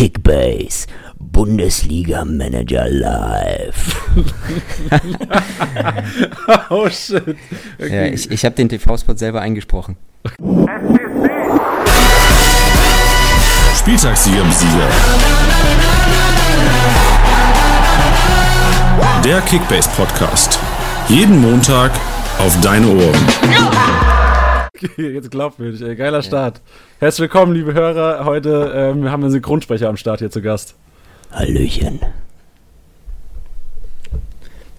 Kickbase Bundesliga Manager Live. oh shit. Okay. Ja, ich, ich habe den TV-Spot selber eingesprochen. Spieltagssieger im Sieger. Der Kickbase Podcast. Jeden Montag auf deine Ohren. Jetzt glaubwürdig, ey. Geiler Start. Herzlich willkommen, liebe Hörer. Heute ähm, haben wir einen Synchronsprecher am Start hier zu Gast. Hallöchen.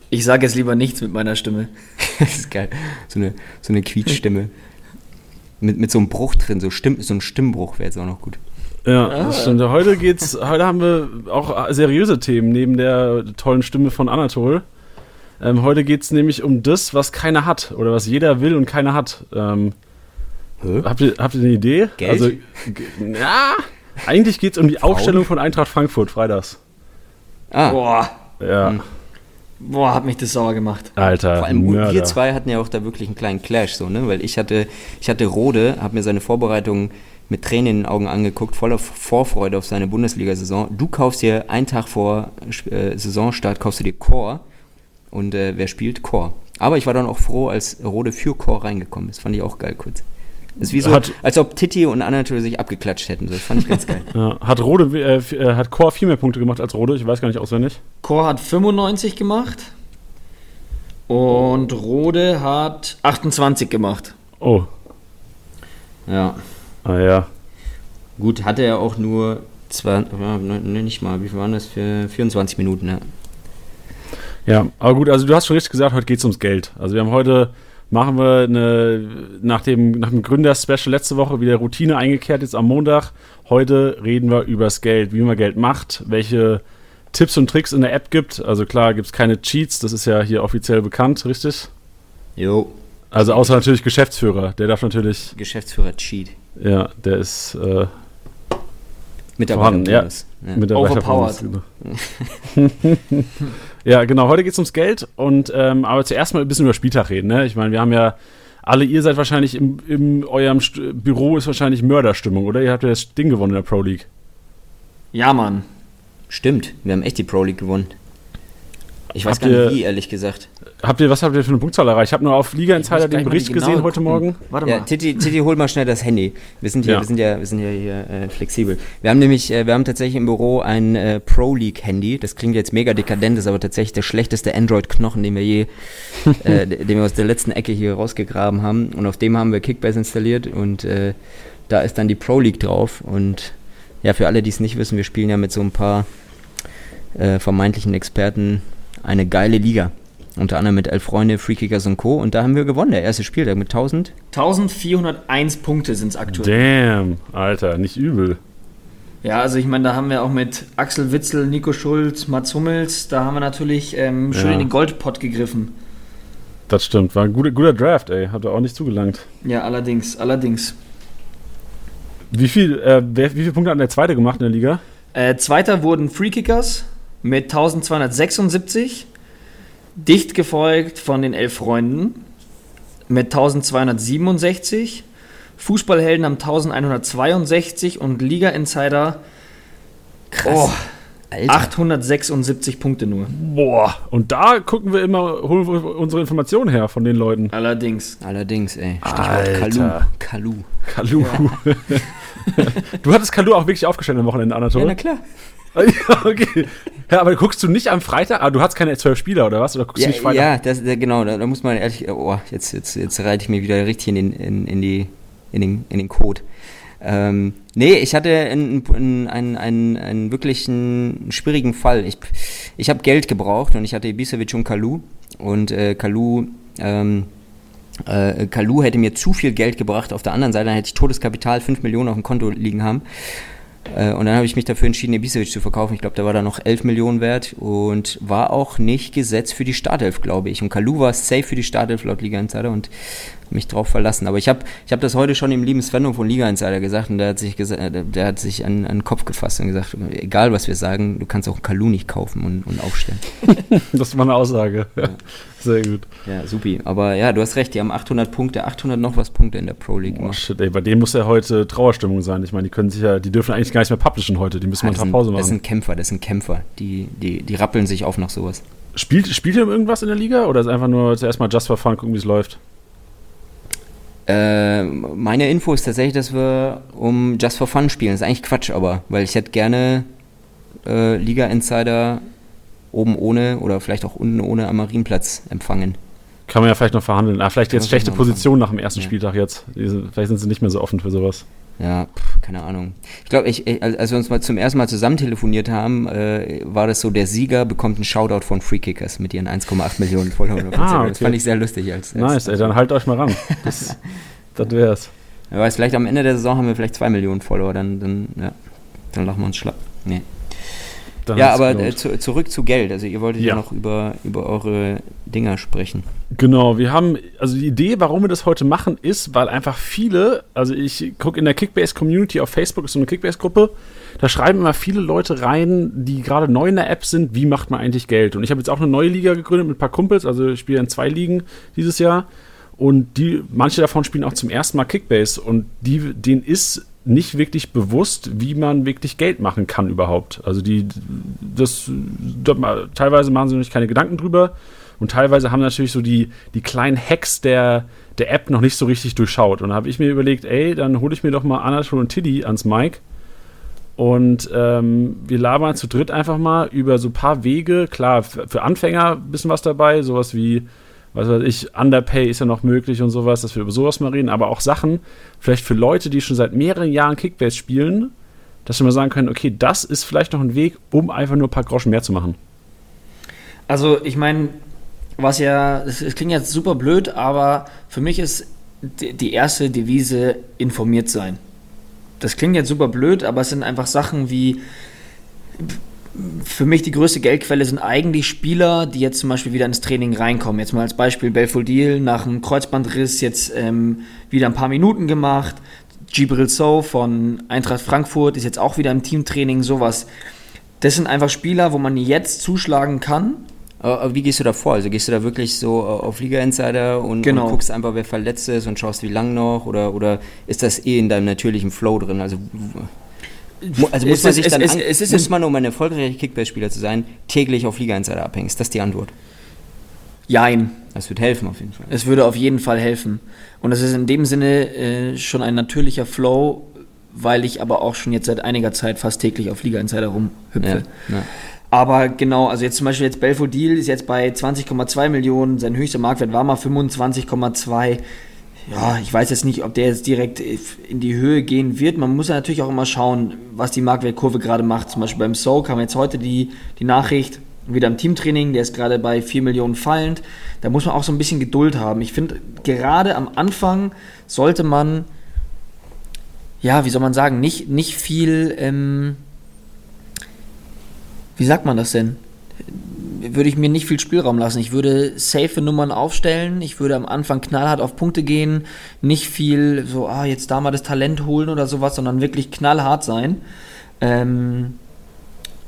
Ich sage jetzt lieber nichts mit meiner Stimme. das ist geil. So eine, so eine Quietschstimme. mit, mit so einem Bruch drin, so, Stimm, so ein Stimmbruch wäre jetzt auch noch gut. Ja, ah. das stimmt. Heute geht's, heute haben wir auch seriöse Themen neben der tollen Stimme von Anatol. Ähm, heute geht es nämlich um das, was keiner hat oder was jeder will und keiner hat. Ähm, Habt ihr, habt ihr eine Idee? Geld? Also, ja, eigentlich geht es um die Frauen? Aufstellung von Eintracht Frankfurt, freitags. Ah. Boah. Ja. Hm. Boah, hat mich das sauer gemacht. Alter. Vor allem Mörder. wir zwei hatten ja auch da wirklich einen kleinen Clash, so, ne? Weil ich hatte, ich hatte Rode, habe mir seine Vorbereitung mit Tränen in den Augen angeguckt, voller Vorfreude auf seine Bundesliga-Saison. Du kaufst dir einen Tag vor äh, Saisonstart, kaufst du dir Core. Und äh, wer spielt? Core. Aber ich war dann auch froh, als Rode für Core reingekommen ist. Fand ich auch geil kurz. Das ist wie so, hat, als ob Titi und Anatol sich abgeklatscht hätten. Das fand ich ganz geil. Ja, hat Rode, äh, äh, hat Core viel mehr Punkte gemacht als Rode? Ich weiß gar nicht auswendig. Core hat 95 gemacht. Und Rode hat 28 gemacht. Oh. Ja. Ah ja. Gut, hatte er auch nur zwei, ja, nicht mal, wie viel waren das? Für 24 Minuten, ja. Ja, aber gut, also du hast schon richtig gesagt, heute geht es ums Geld. Also wir haben heute machen wir eine, nach dem, nach dem Gründer-Special letzte Woche wieder Routine eingekehrt, jetzt am Montag. Heute reden wir über das Geld, wie man Geld macht, welche Tipps und Tricks in der App gibt. Also klar, gibt es keine Cheats, das ist ja hier offiziell bekannt, richtig? Jo. Also außer natürlich Geschäftsführer, der darf natürlich. Geschäftsführer Cheat. Ja, der ist äh, Mitarbeiter. Ja, ja. Mitarbeiter Overpowered. Ja, genau. Heute geht es ums Geld und ähm, aber zuerst mal ein bisschen über Spieltag reden. Ne? Ich meine, wir haben ja alle, ihr seid wahrscheinlich im, in eurem St Büro ist wahrscheinlich Mörderstimmung, oder? Ihr habt ja das Ding gewonnen in der Pro League. Ja, Mann. Stimmt, wir haben echt die Pro League gewonnen. Ich weiß habt gar nicht wie, ehrlich gesagt. Habt ihr, was habt ihr für eine Punktzahl erreicht? Ich habe nur auf Liga Insider den Bericht genau gesehen heute Morgen. Warte mal. Ja, Titi, Titi, hol mal schnell das Handy. Wir sind hier, ja. wir sind ja, wir sind ja hier äh, flexibel. Wir haben nämlich, äh, wir haben tatsächlich im Büro ein äh, Pro League Handy. Das klingt jetzt mega dekadent, ist aber tatsächlich der schlechteste Android-Knochen, den wir je, äh, den wir aus der letzten Ecke hier rausgegraben haben. Und auf dem haben wir Kickbase installiert und äh, da ist dann die Pro League drauf. Und ja, für alle, die es nicht wissen, wir spielen ja mit so ein paar äh, vermeintlichen Experten eine geile Liga. Unter anderem mit Elf Freunde, Freekickers und Co. Und da haben wir gewonnen, der erste Spieltag mit 1000. 1401 Punkte sind es aktuell. Damn, Alter, nicht übel. Ja, also ich meine, da haben wir auch mit Axel Witzel, Nico Schulz, Mats Hummels, da haben wir natürlich ähm, schön ja. in den Goldpott gegriffen. Das stimmt, war ein guter, guter Draft, ey. Hat er auch nicht zugelangt. Ja, allerdings, allerdings. Wie, viel, äh, wer, wie viele Punkte hat der Zweite gemacht in der Liga? Äh, Zweiter wurden Freekickers mit 1276, dicht gefolgt von den Elf Freunden mit 1267, Fußballhelden haben 1162 und Liga Insider krass. Oh, 876 Punkte nur. Boah, und da gucken wir immer, holen wir unsere Informationen her von den Leuten. Allerdings. Allerdings, ey. Stichwort Kalu. Kalu. Kalu. Ja. du hattest Kalu auch wirklich aufgestellt am Wochenende, Anatole? Ja, na klar. Ja, okay. Ja, aber guckst du nicht am Freitag? Ah, du hast keine zwölf Spieler oder was? Oder guckst ja, du nicht Freitag? Ja, das, genau. Da, da, muss man ehrlich. Oh, jetzt, jetzt, jetzt reite ich mir wieder richtig in den, in, in die, in den, in den Code. Ähm, nee, ich hatte einen, einen, einen, einen wirklich einen schwierigen Fall. Ich, ich habe Geld gebraucht und ich hatte Ibisevic und Kalu. Und äh, Kalu. Ähm, äh, Kalu hätte mir zu viel Geld gebracht. Auf der anderen Seite hätte ich Todeskapital 5 Millionen auf dem Konto liegen haben. Äh, und dann habe ich mich dafür entschieden, Ibisevic zu verkaufen. Ich glaube, der war da noch 11 Millionen wert und war auch nicht gesetzt für die Startelf, glaube ich. Und Kalu war safe für die Startelf laut Liga Insider und mich drauf verlassen. Aber ich habe ich hab das heute schon dem lieben Svenno von Liga Insider gesagt und der hat sich, gesa äh, der hat sich an, an den Kopf gefasst und gesagt, egal was wir sagen, du kannst auch Kalu nicht kaufen und, und aufstellen. das war eine Aussage. Ja. Sehr gut. Ja, supi. Aber ja, du hast recht, die haben 800 Punkte, 800 noch was Punkte in der Pro League Oh, gemacht. shit, ey, bei denen muss ja heute Trauerstimmung sein. Ich meine, die können sich ja, die dürfen eigentlich gar nicht mehr publishen heute. Die müssen mal Ah, das, Tag sind, Pause das machen. sind Kämpfer, das sind Kämpfer. Die, die, die rappeln sich auf nach sowas. Spielt, spielt ihr irgendwas in der Liga oder ist einfach nur zuerst mal just for fun, gucken, wie es läuft? Äh, meine Info ist tatsächlich, dass wir um Just for Fun spielen. Das ist eigentlich Quatsch, aber, weil ich hätte gerne äh, Liga Insider oben ohne oder vielleicht auch unten ohne am Marienplatz empfangen. Kann man ja vielleicht noch verhandeln. Ah, vielleicht Kann jetzt schlechte Position nach dem ersten Ja. Spieltag jetzt. Vielleicht sind sie nicht mehr so offen für sowas. Ja, pff, keine Ahnung. Ich glaube, als wir uns mal zum ersten Mal zusammen telefoniert haben, äh, war das so, der Sieger bekommt einen Shoutout von Free Kickers mit ihren 1,8 Millionen Followern auf Instagram. Das okay. fand ich sehr lustig. Als, als Nice, ey, dann halt euch mal ran. Das, das wär's. Wer weiß, vielleicht am Ende der Saison haben wir vielleicht 2 Millionen Follower, dann, dann, ja, dann lachen wir uns schlapp. Nee. Dann Ja, aber äh, zu, zurück zu Geld. Also ihr wolltet ja, Ja. noch über, über eure Dinger sprechen. Genau, wir haben, also die Idee, warum wir das heute machen, ist, weil einfach viele, also ich gucke in der Kickbase-Community auf Facebook, ist so eine Kickbase-Gruppe, da schreiben immer viele Leute rein, die gerade neu in der App sind, wie macht man eigentlich Geld? Und ich habe jetzt auch eine neue Liga gegründet mit ein paar Kumpels, also ich spiele in zwei Ligen dieses Jahr und die, manche davon spielen auch zum ersten Mal Kickbase und die, denen ist nicht wirklich bewusst, wie man wirklich Geld machen kann überhaupt. Also die, das, da- teilweise machen sie sich keine Gedanken drüber und teilweise haben natürlich so die, die kleinen Hacks der, der App noch nicht so richtig durchschaut. Und da habe ich mir überlegt, ey, dann hole ich mir doch mal Anatol und Tiddy ans Mic und ähm, wir labern zu dritt einfach mal über so ein paar Wege. Klar, für Anfänger ein bisschen was dabei, sowas wie, was weiß ich, Underpay ist ja noch möglich und sowas, dass wir über sowas mal reden, aber auch Sachen, vielleicht für Leute, die schon seit mehreren Jahren Kickbase spielen, dass wir mal sagen können, okay, das ist vielleicht noch ein Weg, um einfach nur ein paar Groschen mehr zu machen. Also, ich meine, was ja, es, klingt jetzt super blöd, aber für mich ist die erste Devise informiert sein. Das klingt jetzt super blöd, aber es sind einfach Sachen wie. Für mich die größte Geldquelle sind eigentlich Spieler, die jetzt zum Beispiel wieder ins Training reinkommen. Jetzt mal als Beispiel Belfodil nach einem Kreuzbandriss jetzt ähm, wieder ein paar Minuten gemacht. Gibril So von Eintracht Frankfurt ist jetzt auch wieder im Teamtraining, sowas. Das sind einfach Spieler, wo man jetzt zuschlagen kann, Aber, wie gehst du da vor? Also gehst du da wirklich so äh, auf Liga Insider und, Genau. und guckst einfach, wer verletzt ist und schaust, wie lang noch? Oder, oder ist das eh in deinem natürlichen Flow drin? Also, also muss Es man ist- sich es- dann es- es ist muss man, um ein erfolgreicher Kickbase-Spieler zu sein, täglich auf Liga Insider abhängen? Ist das die Antwort? jein. Das wird helfen auf jeden Fall. Es würde auf jeden Fall helfen. Und es ist in dem Sinne äh, schon ein natürlicher Flow, weil ich aber auch schon jetzt seit einiger Zeit fast täglich auf Liga Insider rumhüpfe. Ja, ja. Aber genau, also jetzt zum Beispiel jetzt Belfodil ist jetzt bei 20,2 Millionen, sein höchster Marktwert war mal 25,2. Ja, ich weiß jetzt nicht, ob der jetzt direkt in die Höhe gehen wird. Man muss ja natürlich auch immer schauen, was die Marktwertkurve gerade macht. Zum Beispiel beim Soak haben wir jetzt heute die, die Nachricht, wieder im Teamtraining, der ist gerade bei 4 Millionen fallend. Da muss man auch so ein bisschen Geduld haben. Ich finde, gerade am Anfang sollte man, ja, wie soll man sagen, nicht, nicht viel, ähm, wie sagt man das denn? Würde ich mir nicht viel Spielraum lassen. Ich würde safe Nummern aufstellen. Ich würde am Anfang knallhart auf Punkte gehen. Nicht viel so, ah, jetzt da mal das Talent holen oder sowas, sondern wirklich knallhart sein. Ähm,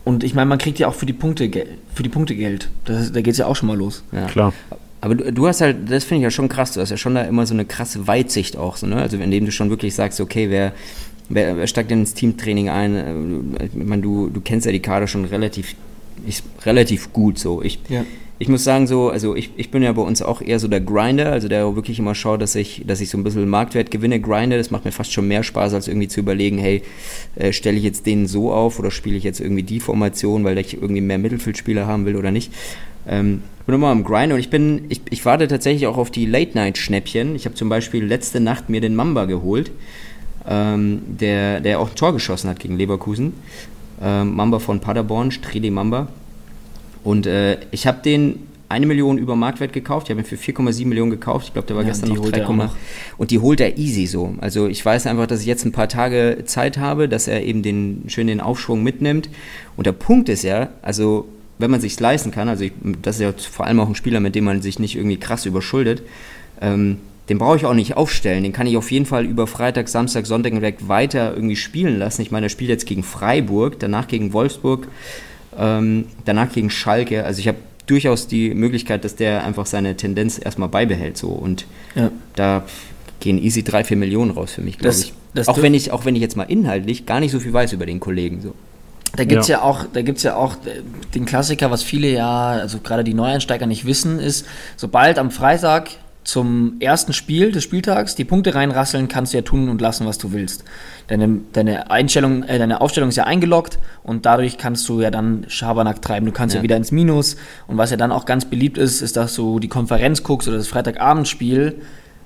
und ich meine, man kriegt ja auch für die Punkte, Gel- für die Punkte Geld. Das, da geht es ja auch schon mal los. Ja. Klar. Aber du, du hast halt, das finde ich ja schon krass, du hast ja schon da immer so eine krasse Weitsicht auch, so, ne? Also indem du schon wirklich sagst, okay, wer, wer, wer steigt denn ins Teamtraining ein? Äh, Ich meine, du, du kennst ja die Kader schon relativ, ich, relativ gut so. Ich, Ja. ich muss sagen, so, also ich, ich bin ja bei uns auch eher so der Grinder, also der wirklich immer schaut, dass ich, dass ich so ein bisschen Marktwert gewinne, grinde. Das macht mir fast schon mehr Spaß, als irgendwie zu überlegen, hey, äh, stelle ich jetzt den so auf oder spiele ich jetzt irgendwie die Formation, weil ich irgendwie mehr Mittelfeldspieler haben will oder nicht. Ähm, ich bin immer am Grind und ich bin, ich, ich warte tatsächlich auch auf die Late-Night-Schnäppchen. Ich habe zum Beispiel letzte Nacht mir den Mamba geholt, ähm, der, der auch ein Tor geschossen hat gegen Leverkusen. Ähm, Mamba von Paderborn, Streli Mamba. Und äh, ich habe den eine Million über Marktwert gekauft. Ich habe ihn für 4,7 Millionen gekauft. Ich glaube, der war Ja, gestern noch holt er 3, auch noch. und die holt er easy so. Also ich weiß einfach, dass ich jetzt ein paar Tage Zeit habe, dass er eben den schön den Aufschwung mitnimmt. Und der Punkt ist ja, also wenn man sich leisten kann, also ich, das ist ja vor allem auch ein Spieler, mit dem man sich nicht irgendwie krass überschuldet, ähm, den brauche ich auch nicht aufstellen. Den kann ich auf jeden Fall über Freitag, Samstag, Sonntag hinweg weiter irgendwie spielen lassen. Ich meine, er spielt jetzt gegen Freiburg, danach gegen Wolfsburg, ähm, danach gegen Schalke. Also ich habe durchaus die Möglichkeit, dass der einfach seine Tendenz erstmal beibehält. So. Und Ja. da gehen easy drei, vier Millionen raus für mich, glaube ich. das auch, wenn ich. auch wenn ich jetzt mal inhaltlich gar nicht so viel weiß über den Kollegen. So. Da gibt's Ja. ja. auch, da gibt's ja auch äh, den Klassiker, was viele ja, also gerade die Neueinsteiger nicht wissen, ist, sobald am Freitag zum ersten Spiel des Spieltags die Punkte reinrasseln, kannst du ja tun und lassen, was du willst. Deine, deine Einstellung, äh, deine Aufstellung ist ja eingeloggt und dadurch kannst du ja dann Schabernack treiben. Du kannst ja. Ja. wieder ins Minus. Und was ja dann auch ganz beliebt ist, ist, dass du die Konferenz guckst oder das Freitagabendspiel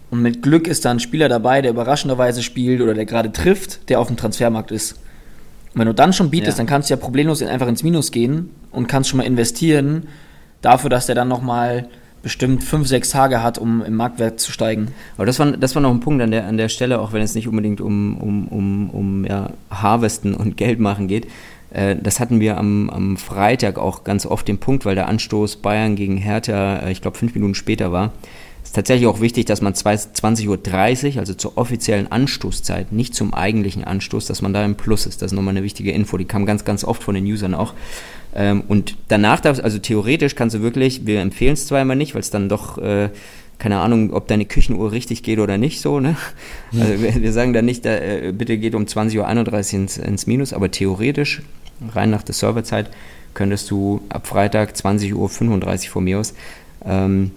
und mit Glück ist da ein Spieler dabei, der überraschenderweise spielt oder der gerade trifft, der auf dem Transfermarkt ist. Und wenn du dann schon bietest, Ja. dann kannst du ja problemlos einfach ins Minus gehen und kannst schon mal investieren dafür, dass der dann nochmal bestimmt fünf, sechs Tage hat, um im Marktwert zu steigen. Aber das war, das war noch ein Punkt an der, an der Stelle, auch wenn es nicht unbedingt um, um, um, um ja, Harvesten und Geld machen geht. Äh, das hatten wir am, am Freitag auch ganz oft den Punkt, weil der Anstoß Bayern gegen Hertha, äh, ich glaube, fünf Minuten später war. Es ist tatsächlich auch wichtig, dass man 20.30 Uhr, also zur offiziellen Anstoßzeit, nicht zum eigentlichen Anstoß, dass man da im Plus ist. Das ist nochmal eine wichtige Info, die kam ganz, ganz oft von den Usern auch. Ähm, und danach darfst, also theoretisch kannst du wirklich, wir empfehlen es zwar immer nicht, weil es dann doch, äh, keine Ahnung, ob deine Küchenuhr richtig geht oder nicht so, ne? Also wir, wir sagen dann nicht, da, äh, bitte geht um 20.31 Uhr ins, ins Minus, aber theoretisch, rein nach der Serverzeit, könntest du ab Freitag 20.35 Uhr von mir aus, ähm,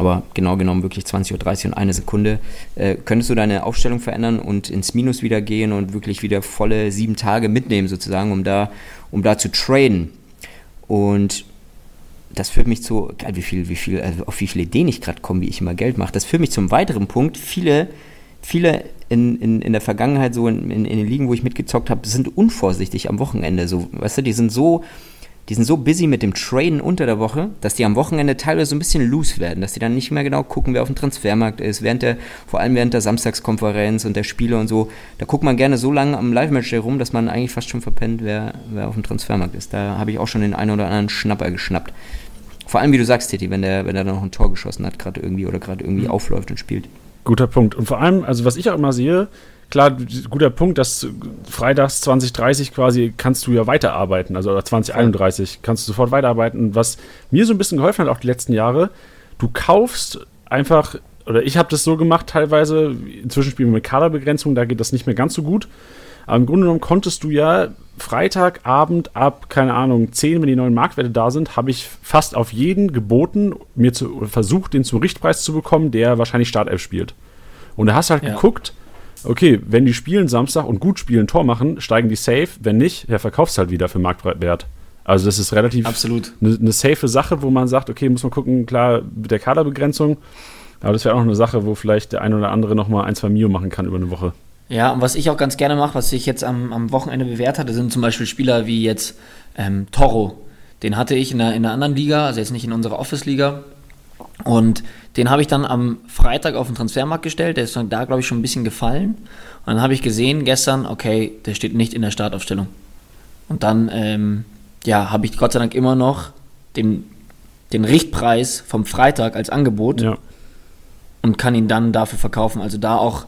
aber genau genommen wirklich 20.30 Uhr und eine Sekunde, äh, könntest du deine Aufstellung verändern und ins Minus wieder gehen und wirklich wieder volle sieben Tage mitnehmen sozusagen, um da, um da zu traden. Und das führt mich zu, geil, wie viel, wie viel, also auf wie viele Ideen ich gerade komme, wie ich immer Geld mache. Das führt mich zum weiteren Punkt. Viele, viele in, in, in der Vergangenheit, so in, in, in den Ligen, wo ich mitgezockt habe, sind unvorsichtig am Wochenende. So, weißt du, die sind so, die sind so busy mit dem Traden unter der Woche, dass die am Wochenende teilweise so ein bisschen loose werden, dass die dann nicht mehr genau gucken, wer auf dem Transfermarkt ist, während der, vor allem während der Samstagskonferenz und der Spiele und so, da guckt man gerne so lange am Live-Match herum, dass man eigentlich fast schon verpennt, wer, wer auf dem Transfermarkt ist. Da habe ich auch schon den einen oder anderen Schnapper geschnappt. Vor allem, wie du sagst, Titi, wenn der, wenn der dann noch ein Tor geschossen hat, gerade irgendwie oder gerade irgendwie aufläuft und spielt. Guter Punkt. Und vor allem, also was ich auch immer sehe, klar, guter Punkt, dass freitags 2030 quasi kannst du ja weiterarbeiten, also oder 2031 kannst du sofort weiterarbeiten. Was mir so ein bisschen geholfen hat, auch die letzten Jahre, du kaufst einfach, oder ich habe das so gemacht teilweise, inzwischen spielen wir mit Kaderbegrenzung, da geht das nicht mehr ganz so gut. Aber im Grunde genommen konntest du ja Freitagabend ab, keine Ahnung, 10, wenn die neuen Marktwerte da sind, habe ich fast auf jeden geboten, mir zu, versucht, den zum Richtpreis zu bekommen, der wahrscheinlich Startelf spielt. Und da hast du halt Ja. geguckt, okay, wenn die spielen Samstag und gut spielen, Tor machen, steigen die safe. Wenn nicht, ja, verkaufst halt wieder für Marktwert. Also das ist relativ Absolut. eine, eine safe Sache, wo man sagt, okay, muss man gucken, klar, mit der Kaderbegrenzung. Aber das wäre auch noch eine Sache, wo vielleicht der ein oder andere nochmal ein, zwei Mio machen kann über eine Woche. Ja, und was ich auch ganz gerne mache, was sich jetzt am, am Wochenende bewährt hatte, sind zum Beispiel Spieler wie jetzt ähm, Toro. Den hatte ich in der, in der anderen Liga, also jetzt nicht in unserer Office-Liga. Und den habe ich dann am Freitag auf den Transfermarkt gestellt. Der ist dann da, glaube ich, schon ein bisschen gefallen. Und dann habe ich gesehen gestern, okay, der steht nicht in der Startaufstellung. Und dann, ähm, ja, habe ich Gott sei Dank immer noch den, den Richtpreis vom Freitag als Angebot Ja. und kann ihn dann dafür verkaufen. Also da auch,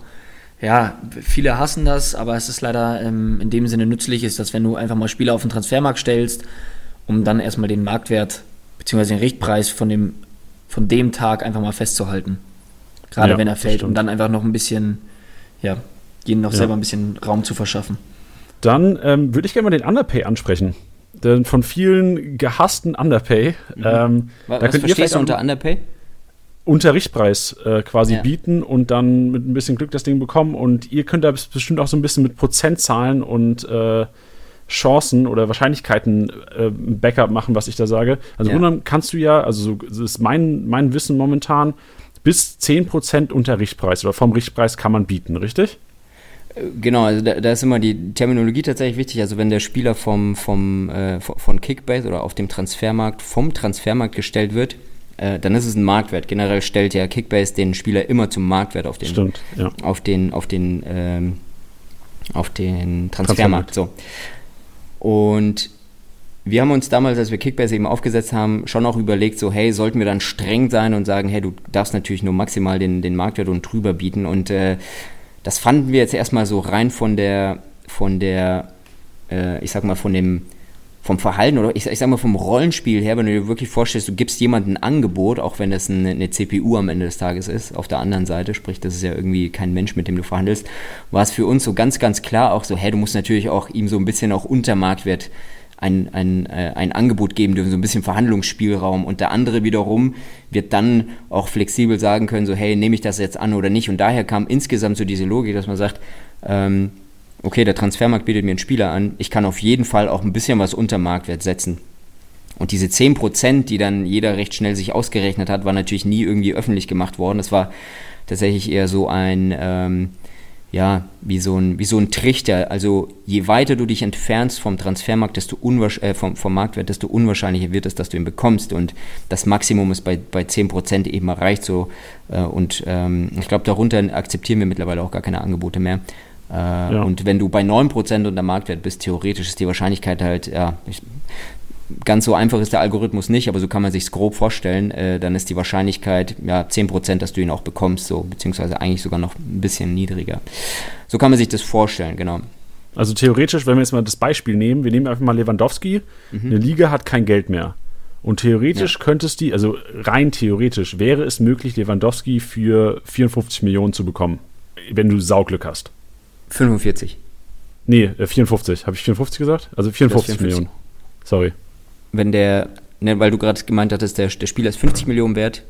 ja, viele hassen das, aber es ist leider ähm, in dem Sinne nützlich, ist, dass wenn du einfach mal Spieler auf den Transfermarkt stellst, um dann erstmal den Marktwert bzw. den Richtpreis von dem, von dem Tag einfach mal festzuhalten. Gerade Ja, wenn er fällt, um stimmt. dann einfach noch ein bisschen, ja, ihnen noch Ja. selber ein bisschen Raum zu verschaffen. Dann ähm, würde ich gerne mal den Underpay ansprechen. Den von vielen gehassten Underpay. Ähm, Was, da was könnt ihr verstehst du unter Underpay? unter Richtpreis äh, quasi Ja. bieten und dann mit ein bisschen Glück das Ding bekommen. Und ihr könnt da bestimmt auch so ein bisschen mit Prozentzahlen und äh, Chancen oder Wahrscheinlichkeiten äh, ein Backup machen, was ich da sage. Also Ja. Grunde kannst du ja, also so das ist mein, mein Wissen momentan, bis 10% unter Richtpreis oder vom Richtpreis kann man bieten, richtig? Genau, also da, da ist immer die Terminologie tatsächlich wichtig. Also wenn der Spieler vom, vom, äh, von- Kickbase oder auf dem Transfermarkt vom Transfermarkt gestellt wird, äh, dann ist es ein Marktwert. Generell stellt ja Kickbase den Spieler immer zum Marktwert auf den, Stimmt, ja. auf den, auf den, ähm, auf den Transfermarkt. So. Und wir haben uns damals, als wir Kickbase eben aufgesetzt haben, schon auch überlegt, so, hey, sollten wir dann streng sein und sagen, hey, du darfst natürlich nur maximal den, den Marktwert und drüber bieten. Und äh, das fanden wir jetzt erstmal so rein von der, von der, äh, ich sag mal, von dem vom Verhalten oder ich, ich sag mal vom Rollenspiel her, wenn du dir wirklich vorstellst, du gibst jemandem ein Angebot, auch wenn das eine, eine, CPU am Ende des Tages ist, auf der anderen Seite, sprich, das ist ja irgendwie kein Mensch, mit dem du verhandelst, war es für uns so ganz, ganz klar auch so, hey, du musst natürlich auch ihm so ein bisschen auch unter Marktwert ein, ein, äh, ein Angebot geben dürfen, so ein bisschen Verhandlungsspielraum. Und der andere wiederum wird dann auch flexibel sagen können, so hey, nehme ich das jetzt an oder nicht. Und daher kam insgesamt so diese Logik, dass man sagt, ähm, okay, der Transfermarkt bietet mir einen Spieler an, ich kann auf jeden Fall auch ein bisschen was unter Marktwert setzen. Und diese 10%, die dann jeder recht schnell sich ausgerechnet hat, war natürlich nie irgendwie öffentlich gemacht worden. Das war tatsächlich eher so ein, ähm, ja, wie so, ein, wie so ein Trichter. Also je weiter du dich entfernst vom Transfermarkt, desto äh, vom, vom Marktwert, desto unwahrscheinlicher wird es, dass du ihn bekommst. Und das Maximum ist bei, bei 10% eben erreicht so. Äh, und ähm, ich glaube, darunter akzeptieren wir mittlerweile auch gar keine Angebote mehr. Äh, ja. Und wenn du bei 9% unter Marktwert bist, theoretisch ist die Wahrscheinlichkeit halt, ja, ich, ganz so einfach ist der Algorithmus nicht, aber so kann man sich grob vorstellen, äh, dann ist die Wahrscheinlichkeit ja 10%, dass du ihn auch bekommst, so, beziehungsweise eigentlich sogar noch ein bisschen niedriger. So kann man sich das vorstellen, genau. Also theoretisch, wenn wir jetzt mal das Beispiel nehmen, wir nehmen einfach mal Lewandowski, mhm. eine Liga hat kein Geld mehr. Und theoretisch ja. könntest die, also rein theoretisch, wäre es möglich, Lewandowski für 54 Millionen zu bekommen, wenn du Sauglück hast. 45. Nee, 54. Äh, Habe ich 54 gesagt? Also 54, 54. Millionen. Sorry. Wenn der, ne, weil du gerade gemeint hattest, der, der Spieler ist 50 Millionen wert.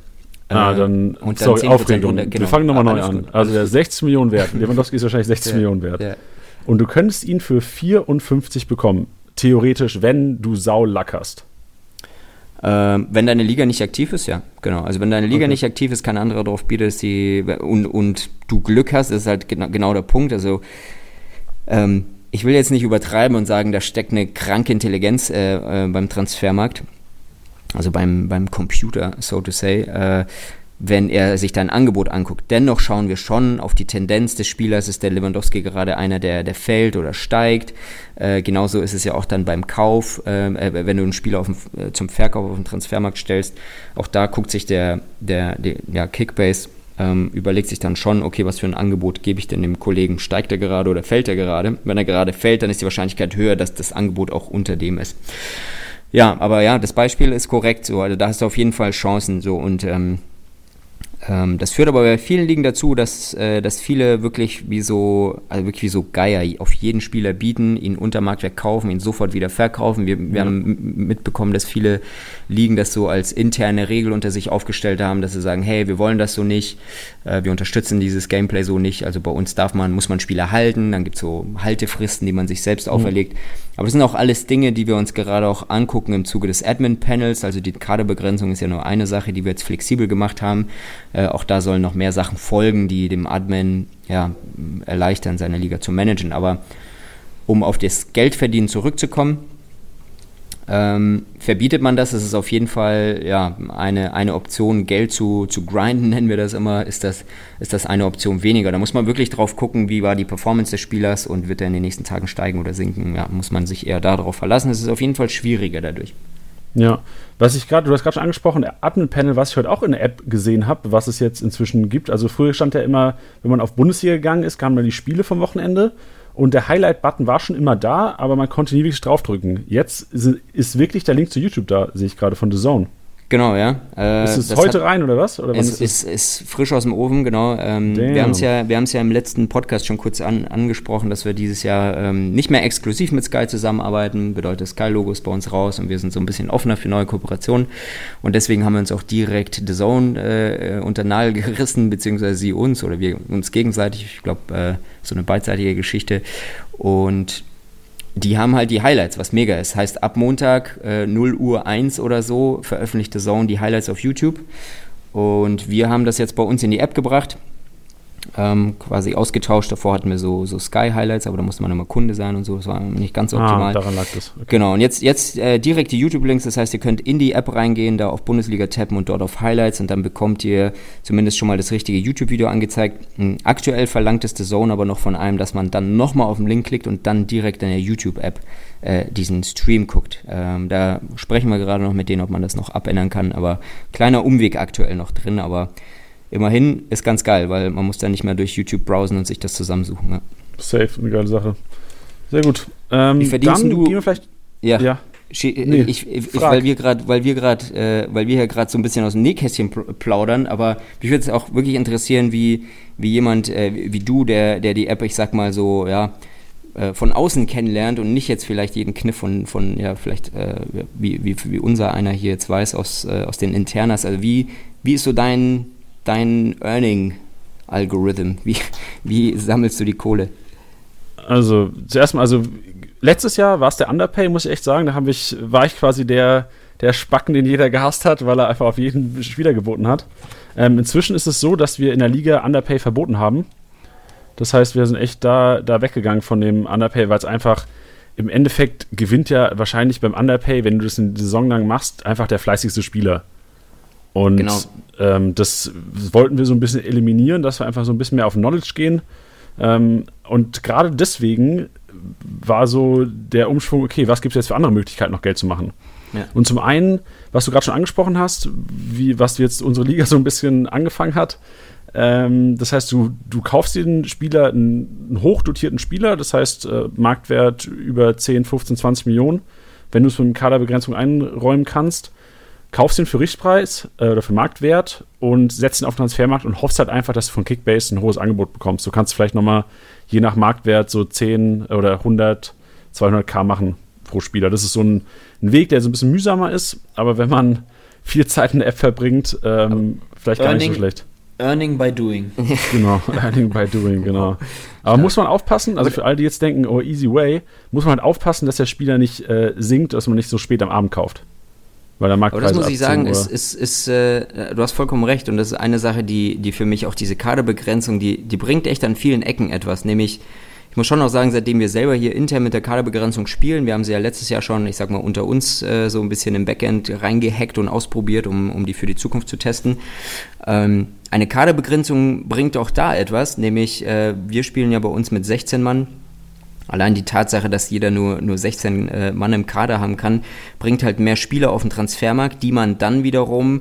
Ah, äh, dann, und dann sorry, Aufregung. Runter, genau. Wir fangen nochmal neu an. Gut. Also der ist 60 Millionen wert. Lewandowski ist wahrscheinlich 60 ja, Millionen wert. Ja. Und du könntest ihn für 54 bekommen. Theoretisch, wenn du Sau lackerst. Ähm, wenn deine Liga nicht aktiv ist, ja, genau. Also wenn deine Liga okay. nicht aktiv ist, kein anderer darauf bietet, dass die und, und du Glück hast, ist halt genau, genau der Punkt. Also ähm, ich will jetzt nicht übertreiben und sagen, da steckt eine kranke Intelligenz äh, äh, beim Transfermarkt, also beim, beim Computer, so to say. Äh, wenn er sich dein Angebot anguckt. Dennoch schauen wir schon auf die Tendenz des Spielers. Ist der Lewandowski gerade einer, der, der fällt oder steigt? Äh, genauso ist es ja auch dann beim Kauf, äh, äh wenn du einen Spieler auf dem, äh, zum Verkauf auf den Transfermarkt stellst. Auch da guckt sich der, der, der ja, Kickbase ähm, überlegt sich dann schon, okay, was für ein Angebot gebe ich denn dem Kollegen? Steigt er gerade oder fällt er gerade? Wenn er gerade fällt, dann ist die Wahrscheinlichkeit höher, dass das Angebot auch unter dem ist. Ja, aber ja, das Beispiel ist korrekt so. Also da hast du auf jeden Fall Chancen so und ähm, ähm, das führt aber bei vielen Ligen dazu, dass, äh, dass viele wirklich wie so, also wirklich wie so Geier auf jeden Spieler bieten, ihn unter Marktwert kaufen, ihn sofort wieder verkaufen. Wir, wir ja. haben mitbekommen, dass viele Ligen das so als interne Regel unter sich aufgestellt haben, dass sie sagen, hey, wir wollen das so nicht, äh, wir unterstützen dieses Gameplay so nicht. Also bei uns darf man, muss man Spieler halten, dann gibt es so Haltefristen, die man sich selbst mhm. auferlegt. Aber das sind auch alles Dinge, die wir uns gerade auch angucken im Zuge des Admin-Panels. Also die Kaderbegrenzung ist ja nur eine Sache, die wir jetzt flexibel gemacht haben. Äh, auch da sollen noch mehr Sachen folgen, die dem Admin ja, erleichtern, seine Liga zu managen. Aber um auf das Geldverdienen zurückzukommen, ähm, verbietet man das, ist es auf jeden Fall ja, eine, eine Option, Geld zu, zu grinden, nennen wir das immer, ist das, ist das eine Option weniger. Da muss man wirklich drauf gucken, wie war die Performance des Spielers und wird er in den nächsten Tagen steigen oder sinken. Ja, muss man sich eher darauf verlassen. Es ist auf jeden Fall schwieriger dadurch. Ja, was ich gerade, du hast gerade schon angesprochen, Admin-Panel, was ich heute auch in der App gesehen habe, was es jetzt inzwischen gibt. Also früher stand ja immer, wenn man auf Bundesliga gegangen ist, kamen dann die Spiele vom Wochenende und der Highlight-Button war schon immer da, aber man konnte nie wirklich draufdrücken. Jetzt ist wirklich der Link zu YouTube da, sehe ich gerade von The Zone. Genau, ja. Äh, ist es heute hat, rein oder was? Oder es ist, ist, frisch aus dem Ofen, genau. Ähm, wir haben es ja, ja im letzten Podcast schon kurz an, angesprochen, dass wir dieses Jahr ähm, nicht mehr exklusiv mit Sky zusammenarbeiten. Bedeutet, Sky-Logo ist bei uns raus und wir sind so ein bisschen offener für neue Kooperationen. Und deswegen haben wir uns auch direkt The Zone äh, unter Nagel gerissen, beziehungsweise sie uns oder wir uns gegenseitig. Ich glaube, äh, so eine beidseitige Geschichte. Und die haben halt die Highlights, was mega ist. Heißt, ab Montag äh, 0 Uhr 1 oder so veröffentlichte Zone die Highlights auf YouTube. Und wir haben das jetzt bei uns in die App gebracht ähm, quasi ausgetauscht. Davor hatten wir so, so Sky-Highlights, aber da musste man immer Kunde sein und so. Das war nicht ganz ah, optimal. Ah, daran lag das. Okay. Genau, und jetzt, jetzt äh, direkt die YouTube-Links. Das heißt, ihr könnt in die App reingehen, da auf Bundesliga tappen und dort auf Highlights und dann bekommt ihr zumindest schon mal das richtige YouTube-Video angezeigt. Hm, aktuell verlangt es The Zone aber noch von einem, dass man dann nochmal auf den Link klickt und dann direkt in der YouTube-App äh, diesen Stream guckt. Ähm, da sprechen wir gerade noch mit denen, ob man das noch abändern kann, aber kleiner Umweg aktuell noch drin, aber immerhin ist ganz geil, weil man muss dann nicht mehr durch YouTube browsen und sich das zusammensuchen. Ja. Safe, eine geile Sache. Sehr gut. Ähm, Wie verdienst dann du? Gehen wir vielleicht, ja. ja. Nee, ich, ich, weil wir gerade, weil wir gerade, äh, weil wir hier gerade so ein bisschen aus dem Nähkästchen plaudern, aber mich würde es auch wirklich interessieren, wie, wie jemand äh, wie du, der, der die App, ich sag mal so, ja, äh, von außen kennenlernt und nicht jetzt vielleicht jeden Kniff von, von ja, vielleicht äh, wie, wie, wie unser einer hier jetzt weiß aus, äh, aus den Internas. Also wie, wie ist so dein, dein Earning-Algorithm? Wie, wie sammelst du die Kohle? Also, zuerst mal, also letztes Jahr war es der Underpay, muss ich echt sagen. Da ich, war ich quasi der, der Spacken, den jeder gehasst hat, weil er einfach auf jeden Spieler geboten hat. Ähm, inzwischen ist es so, dass wir in der Liga Underpay verboten haben. Das heißt, wir sind echt da, da weggegangen von dem Underpay, weil es einfach im Endeffekt gewinnt ja wahrscheinlich beim Underpay, wenn du das eine Saison lang machst, einfach der fleißigste Spieler. Und genau. ähm, das wollten wir so ein bisschen eliminieren, dass wir einfach so ein bisschen mehr auf Knowledge gehen. Ähm, und gerade deswegen war so der Umschwung, okay, was gibt es jetzt für andere Möglichkeiten, noch Geld zu machen? Ja. Und zum einen, was du gerade schon angesprochen hast, wie, was jetzt unsere Liga so ein bisschen angefangen hat, ähm, das heißt, du, du kaufst dir einen Spieler, einen, einen hochdotierten Spieler, das heißt äh, Marktwert über 10, 15, 20 Millionen, wenn du es mit Kaderbegrenzung einräumen kannst, kaufst ihn für Richtpreis äh, oder für Marktwert und setzt ihn auf den Transfermarkt und hoffst halt einfach, dass du von Kickbase ein hohes Angebot bekommst. Du kannst vielleicht nochmal je nach Marktwert so 10 oder 100, 200k machen pro Spieler. Das ist so ein, ein Weg, der so ein bisschen mühsamer ist, aber wenn man viel Zeit in der App verbringt, ähm, vielleicht gar nicht so schlecht. Earning by doing. genau, Earning by doing, genau. Aber muss man aufpassen, also für alle, die jetzt denken, oh, easy way, muss man halt aufpassen, dass der Spieler nicht äh, sinkt, dass man nicht so spät am Abend kauft. Weil der Marktpreis Aber das muss ich sagen, ist, ist, ist äh, du hast vollkommen recht und das ist eine Sache, die, die für mich auch diese Kaderbegrenzung, die, die bringt echt an vielen Ecken etwas, nämlich ich muss schon auch sagen, seitdem wir selber hier intern mit der Kaderbegrenzung spielen, wir haben sie ja letztes Jahr schon, ich sag mal, unter uns äh, so ein bisschen im Backend reingehackt und ausprobiert, um, um die für die Zukunft zu testen. Ähm, eine Kaderbegrenzung bringt auch da etwas, nämlich äh, wir spielen ja bei uns mit 16 Mann. Allein die Tatsache, dass jeder nur, nur 16 äh, Mann im Kader haben kann, bringt halt mehr Spieler auf den Transfermarkt, die man dann wiederum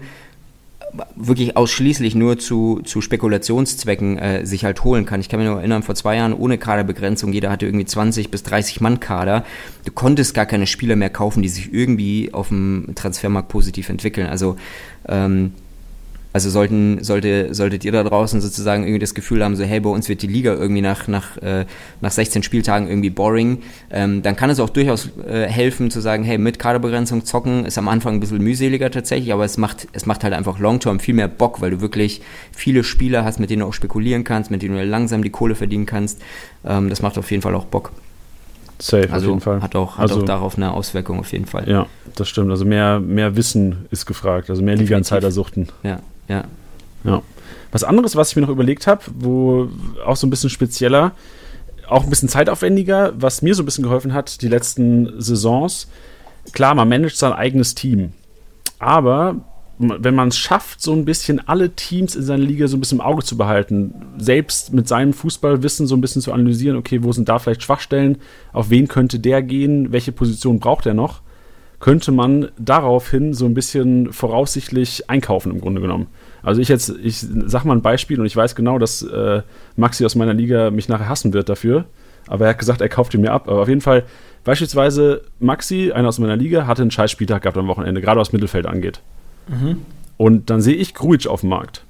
wirklich ausschließlich nur zu, zu Spekulationszwecken äh, sich halt holen kann. Ich kann mich noch erinnern, vor zwei Jahren ohne Kaderbegrenzung, jeder hatte irgendwie 20 bis 30 Mann Kader. Du konntest gar keine Spieler mehr kaufen, die sich irgendwie auf dem Transfermarkt positiv entwickeln. Also ähm, also sollten, sollte, solltet ihr da draußen sozusagen irgendwie das Gefühl haben, so hey, bei uns wird die Liga irgendwie nach, nach, äh, nach 16 Spieltagen irgendwie boring, ähm, dann kann es auch durchaus äh, helfen zu sagen, hey, mit Kaderbegrenzung zocken ist am Anfang ein bisschen mühseliger tatsächlich, aber es macht, es macht halt einfach long-term viel mehr Bock, weil du wirklich viele Spieler hast, mit denen du auch spekulieren kannst, mit denen du langsam die Kohle verdienen kannst. Ähm, das macht auf jeden Fall auch Bock. Safe, also auf jeden Fall. Hat auch, hat also, auch darauf eine Auswirkung auf jeden Fall. Ja, das stimmt. Also mehr, mehr Wissen ist gefragt, also mehr Liga-Insider suchten. Ja, ja. Ja. Was anderes, was ich mir noch überlegt habe, wo auch so ein bisschen spezieller, auch ein bisschen zeitaufwendiger, was mir so ein bisschen geholfen hat, die letzten Saisons. Klar, man managt sein eigenes Team. Aber wenn man es schafft, so ein bisschen alle Teams in seiner Liga so ein bisschen im Auge zu behalten, selbst mit seinem Fußballwissen so ein bisschen zu analysieren, okay, wo sind da vielleicht Schwachstellen, auf wen könnte der gehen, welche Position braucht er noch, könnte man daraufhin so ein bisschen voraussichtlich einkaufen im Grunde genommen. Also ich jetzt, ich sag mal ein Beispiel und ich weiß genau, dass äh, Maxi aus meiner Liga mich nachher hassen wird dafür. Aber er hat gesagt, er kauft ihn mir ab. Aber auf jeden Fall, beispielsweise Maxi, einer aus meiner Liga, hatte einen scheiß Spieltag gehabt am Wochenende, gerade was Mittelfeld angeht. Mhm. Und dann sehe ich Gruitsch auf dem Markt.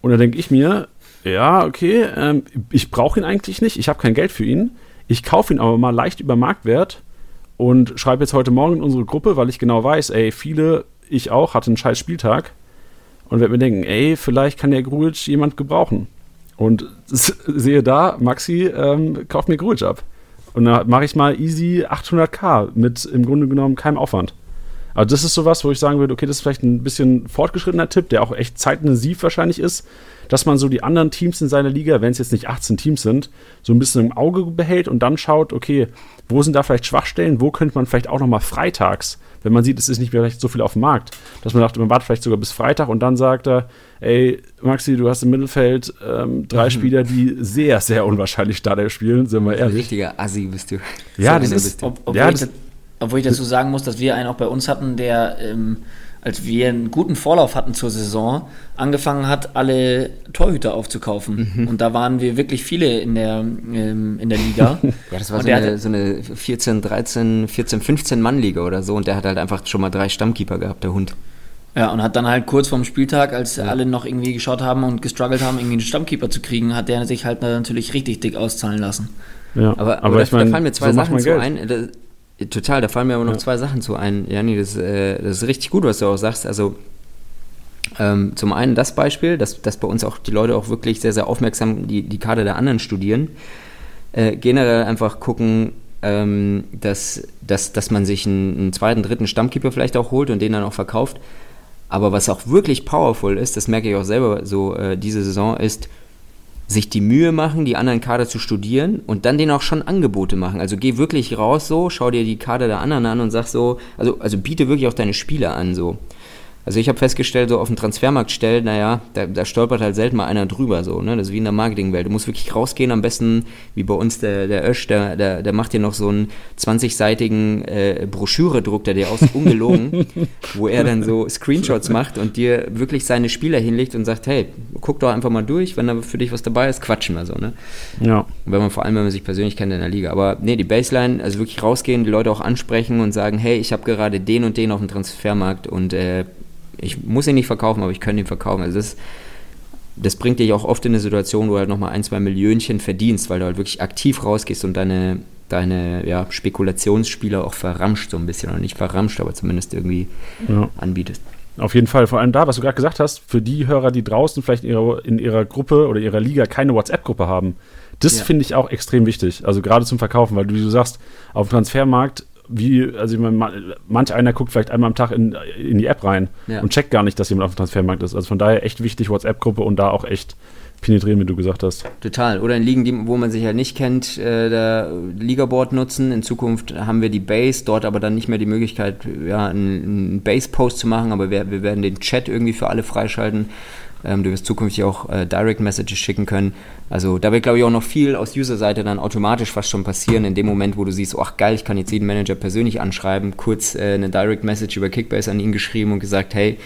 Und dann denke ich mir, ja, okay, ähm, ich brauche ihn eigentlich nicht, ich habe kein Geld für ihn. Ich kaufe ihn aber mal leicht über Marktwert und schreibe jetzt heute Morgen in unsere Gruppe, weil ich genau weiß, ey, viele, ich auch, hatte einen scheiß Spieltag und werde mir denken, ey, vielleicht kann der Grujic jemand gebrauchen. Und sehe da, Maxi ähm, kauft mir Grujic ab. Und dann mache ich mal easy 800k mit im Grunde genommen keinem Aufwand. Also das ist sowas, wo ich sagen würde, okay, das ist vielleicht ein bisschen fortgeschrittener Tipp, der auch echt zeitintensiv wahrscheinlich ist, dass man so die anderen Teams in seiner Liga, wenn es jetzt nicht 18 Teams sind, so ein bisschen im Auge behält und dann schaut, okay, wo sind da vielleicht Schwachstellen, wo könnte man vielleicht auch nochmal freitags wenn man sieht, es ist nicht mehr so viel auf dem Markt, dass man dachte, man wartet vielleicht sogar bis Freitag und dann sagt er, ey, Maxi, du hast im Mittelfeld ähm, drei mhm. Spieler, die sehr, sehr unwahrscheinlich Starter spielen, sind wir ehrlich. Ein richtiger Assi bist du. Ja, so das ist, ob, obwohl, ja, obwohl ich dazu sagen muss, dass wir einen auch bei uns hatten, der ähm, als wir einen guten Vorlauf hatten zur Saison, angefangen hat, alle Torhüter aufzukaufen. Mhm. Und da waren wir wirklich viele in der, ähm, in der Liga. Ja, das war Und so eine, so eine 14, 13, 14, 15 Mann-Liga oder so und der hat halt einfach schon mal drei Stammkeeper gehabt, der Hund. Ja, und hat dann halt kurz vorm Spieltag, als alle noch irgendwie geschaut haben und gestruggelt haben, irgendwie einen Stammkeeper zu kriegen, hat der sich halt natürlich richtig dick auszahlen lassen. Ja. Aber, aber, da, da fallen mir zwei so Sachen zu ein. Total, da fallen mir aber noch Ja. zwei Sachen zu ein. Jani, das, äh, das ist richtig gut, was du auch sagst. Also ähm, zum einen das Beispiel, dass, dass bei uns auch die Leute auch wirklich sehr, sehr aufmerksam die, die Kader der anderen studieren. Äh, generell einfach gucken, ähm, dass, dass, dass man sich einen, einen zweiten, dritten Stammkeeper vielleicht auch holt und den dann auch verkauft. Aber was auch wirklich powerful ist, das merke ich auch selber so äh, diese Saison, ist, sich die Mühe machen, die anderen Kader zu studieren und dann denen auch schon Angebote machen. Also geh wirklich raus so, schau dir die Kader der anderen an und sag so, also, also biete wirklich auch deine Spieler an so. Also ich habe festgestellt, so auf dem Transfermarkt stellen, naja, da, da stolpert halt selten mal einer drüber so, ne? Das ist wie in der Marketingwelt. Du musst wirklich rausgehen, am besten wie bei uns der, der Ösch, der, der, der macht dir noch so einen 20-seitigen äh, Broschüre-Druck, der dir aus ungelogen, wo er dann so Screenshots macht und dir wirklich seine Spieler hinlegt und sagt, hey, guck doch einfach mal durch, wenn da für dich was dabei ist, quatschen wir so, ne? Ja. Und wenn man vor allem, wenn man sich persönlich kennt in der Liga. Aber nee, die Baseline, also wirklich rausgehen, die Leute auch ansprechen und sagen, hey, ich habe gerade den und den auf dem Transfermarkt und äh, ich muss ihn nicht verkaufen, aber ich kann ihn verkaufen. Also das, das bringt dich auch oft in eine Situation, wo du halt nochmal ein, zwei Millionchen verdienst, weil du halt wirklich aktiv rausgehst und deine, deine ja, Spekulationsspieler auch verramscht so ein bisschen. Oder nicht verramscht, aber zumindest irgendwie Ja. anbietest. Auf jeden Fall. Vor allem da, was du gerade gesagt hast, für die Hörer, die draußen vielleicht in ihrer, in ihrer Gruppe oder ihrer Liga keine WhatsApp-Gruppe haben, das Ja. finde ich auch extrem wichtig. Also gerade zum Verkaufen, weil du, wie du sagst, auf dem Transfermarkt, wie, also ich meine, ma- manch einer guckt vielleicht einmal am Tag in, in die App rein Ja. und checkt gar nicht, dass jemand auf dem Transfermarkt ist. Also von daher echt wichtig, WhatsApp-Gruppe und da auch echt penetrieren, wie du gesagt hast. Total. Oder in Ligen, die, wo man sich halt nicht kennt, äh, der Ligaboard nutzen. In Zukunft haben wir die Base, dort aber dann nicht mehr die Möglichkeit, ja, einen, einen Base-Post zu machen, aber wir, wir werden den Chat irgendwie für alle freischalten. Ähm, du wirst zukünftig auch äh, Direct Messages schicken können. Also da wird, glaube ich, auch noch viel aus User-Seite dann automatisch fast schon passieren, in dem Moment, wo du siehst, ach geil, ich kann jetzt jeden Manager persönlich anschreiben, kurz äh, eine Direct Message über Kickbase an ihn geschrieben und gesagt, hey,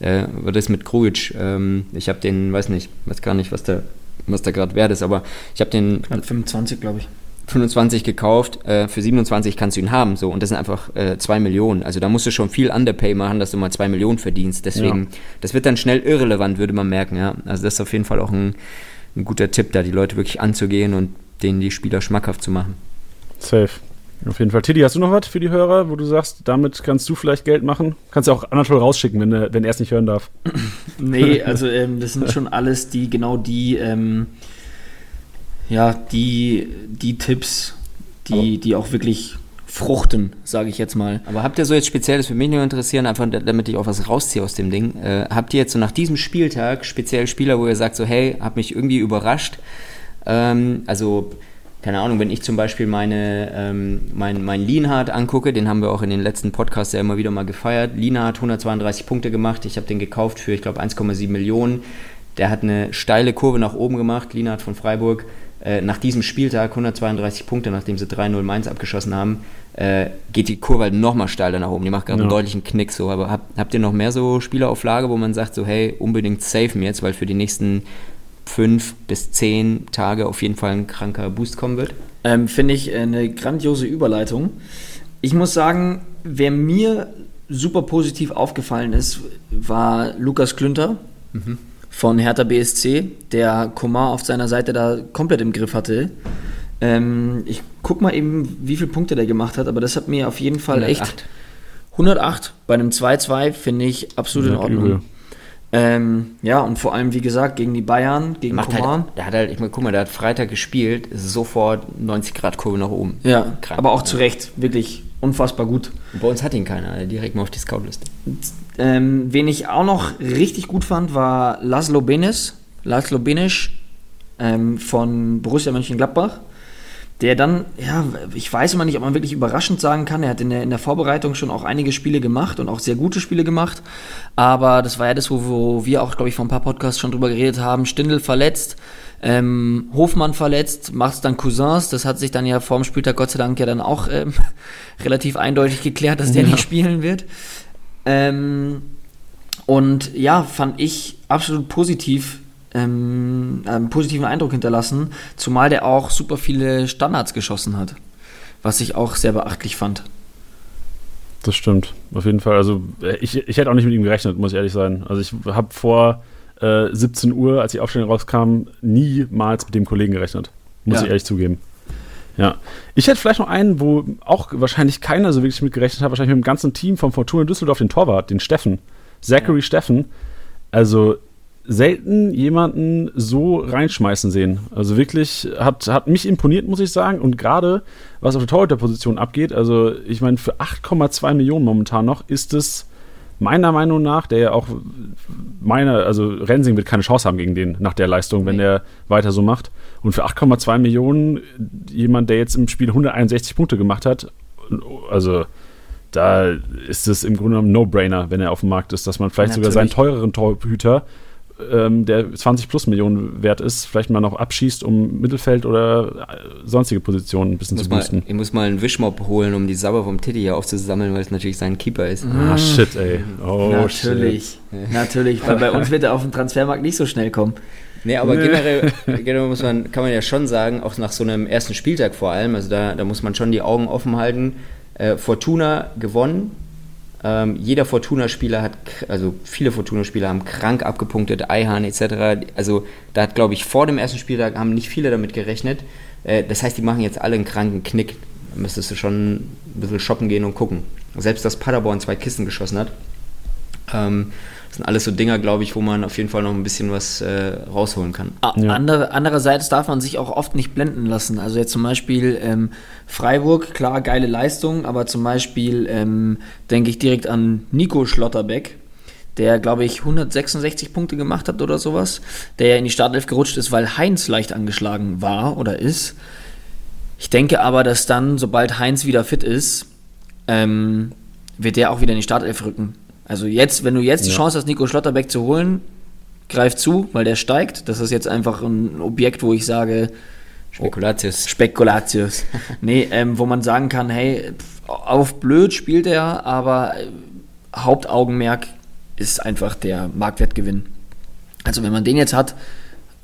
äh, was ist mit Krujic? Ähm, ich habe den, weiß nicht, weiß gar nicht, was der, was da gerade wert ist, aber ich habe den Knapp 25, glaube ich. 25 gekauft, äh, für 27 kannst du ihn haben, so, und das sind einfach äh, 2 Millionen. Also da musst du schon viel Underpay machen, dass du mal 2 Millionen verdienst. Deswegen, Ja. das wird dann schnell irrelevant, würde man merken, ja. Also das ist auf jeden Fall auch ein, ein guter Tipp, da die Leute wirklich anzugehen und denen die Spieler schmackhaft zu machen. Safe. Auf jeden Fall. Tiddy, hast du noch was für die Hörer, wo du sagst, damit kannst du vielleicht Geld machen? Kannst du auch Anatol rausschicken, wenn, er- wenn er es nicht hören darf. Nee, also ähm, das sind schon alles die, genau die, ähm, ja, die, die Tipps, die, die auch wirklich fruchten, sage ich jetzt mal. Aber habt ihr so jetzt speziell, das würde mich nur interessieren, einfach da- damit ich auch was rausziehe aus dem Ding, äh, habt ihr jetzt so nach diesem Spieltag speziell Spieler, wo ihr sagt so, hey, hab mich irgendwie überrascht, ähm, also keine Ahnung, wenn ich zum Beispiel meine, ähm, mein, mein Lienhardt angucke, den haben wir auch in den letzten Podcasts ja immer wieder mal gefeiert. Lienhardt 132 Punkte gemacht, ich habe den gekauft für, ich glaube, 1,7 Millionen. Der hat eine steile Kurve nach oben gemacht, Lienhardt von Freiburg. Äh, nach diesem Spieltag 132 Punkte, nachdem sie 3-0 Mainz abgeschossen haben, äh, geht die Kurve halt nochmal steiler nach oben. Die macht gerade einen Ja. deutlichen Knick so. Aber habt, habt ihr noch mehr so Spieler auf Lage, wo man sagt so, hey, unbedingt safen jetzt, weil für die nächsten fünf bis zehn Tage auf jeden Fall ein kranker Boost kommen wird? Ähm, Finde ich äh, eine grandiose Überleitung. Ich muss sagen, wer mir super positiv aufgefallen ist, war Lukas Klünter von Hertha BSC, der Komar auf seiner Seite da komplett im Griff hatte. Ähm, ich guck mal eben, wie viele Punkte der gemacht hat, aber das hat mir auf jeden Fall echt 108. 108 bei einem 2-2 finde ich absolut in Ordnung. Ähm, ja, und vor allem, wie gesagt, gegen die Bayern, gegen Macht Coman. halt, der hat halt, ich meine, guck mal, der hat Freitag gespielt, ist sofort 90 Grad Kurve nach oben. ja, Krank. aber auch zu Recht, wirklich unfassbar gut. Und bei uns hat ihn keiner, direkt mal auf die Scoutliste. Ähm, wen ich auch noch richtig gut fand, war Laszlo Benes, Laszlo Benes ähm, von Borussia Mönchengladbach. Der dann, ja, ich weiß immer nicht, ob man wirklich überraschend sagen kann. Er hat in der, in der Vorbereitung schon auch einige Spiele gemacht und auch sehr gute Spiele gemacht. Aber das war ja das, wo, wo wir auch, glaube ich, vor ein paar Podcasts schon drüber geredet haben. Stindl verletzt, ähm, Hofmann verletzt, macht dann Cousins. Das hat sich dann ja vorm Spieltag Gott sei Dank ja dann auch ähm, relativ eindeutig geklärt, dass der nicht spielen wird. Ähm, und ja, fand ich absolut positiv, ähm, einen positiven Eindruck hinterlassen, zumal der auch super viele Standards geschossen hat, was ich auch sehr beachtlich fand. Das stimmt, auf jeden Fall. Also äh, ich, ich hätte auch nicht mit ihm gerechnet, muss ich ehrlich sein. Also ich habe vor äh, 17 Uhr, als die Aufstellung rauskam, niemals mit dem Kollegen gerechnet. Muss Ja. ich ehrlich zugeben. Ja. Ich hätte vielleicht noch einen, wo auch wahrscheinlich keiner so wirklich mit gerechnet hat, wahrscheinlich mit dem ganzen Team vom Fortuna Düsseldorf, den Torwart, den Steffen. Zachary Steffen. Also selten jemanden so reinschmeißen sehen. Also wirklich hat, hat mich imponiert, muss ich sagen. Und gerade was auf der Torhüterposition abgeht, also ich meine, für 8,2 Millionen momentan noch ist es meiner Meinung nach, der ja auch meine, also Rensing wird keine Chance haben gegen den nach der Leistung, wenn Nee. der weiter so macht. Und für 8,2 Millionen jemand, der jetzt im Spiel 161 Punkte gemacht hat, also da ist es im Grunde genommen ein No-Brainer, wenn er auf dem Markt ist, dass man vielleicht sogar seinen Natürlich. teureren Torhüter, ähm, der 20 plus Millionen wert ist, vielleicht mal noch abschießt, um Mittelfeld oder äh, sonstige Positionen ein bisschen Muss zu mal, boosten. ich muss mal einen Wischmopp holen, um die Sabber vom Titty hier aufzusammeln, weil es natürlich sein Keeper ist. Ah, shit, ey. Oh, natürlich, natürlich, weil bei uns wird er auf dem Transfermarkt nicht so schnell kommen. Nee, aber generell, generell muss man, kann man ja schon sagen, auch nach so einem ersten Spieltag vor allem, also da, da muss man schon die Augen offen halten. Äh, Fortuna gewonnen. Ähm, jeder Fortuna-Spieler hat, also viele Fortuna-Spieler haben krank abgepunktet, Eihahn etc. Also da hat, glaube ich, vor dem ersten Spieltag haben nicht viele damit gerechnet. Äh, das heißt, die machen jetzt alle einen kranken Knick. Da müsstest du schon ein bisschen shoppen gehen und gucken. Selbst dass Paderborn zwei Kisten geschossen hat. Ähm, das sind alles so Dinger, glaube ich, wo man auf jeden Fall noch ein bisschen was äh, rausholen kann. Ja. Andere, andererseits darf man sich auch oft nicht blenden lassen. Also jetzt zum Beispiel ähm, Freiburg, klar, geile Leistung, aber zum Beispiel ähm, denke ich direkt an Nico Schlotterbeck, der, glaube ich, 166 Punkte gemacht hat oder sowas, der ja in die Startelf gerutscht ist, weil Heinz leicht angeschlagen war oder ist. Ich denke aber, dass dann, sobald Heinz wieder fit ist, ähm, wird der auch wieder in die Startelf rücken. Also jetzt, wenn du jetzt die Ja. Chance hast, Nico Schlotterbeck zu holen, greif zu, weil der steigt. Das ist jetzt einfach ein Objekt, wo ich sage, Spekulatius. Spekulatius. nee, ähm, wo man sagen kann, hey, auf blöd spielt er, aber äh, Hauptaugenmerk ist einfach der Marktwertgewinn. Also wenn man den jetzt hat,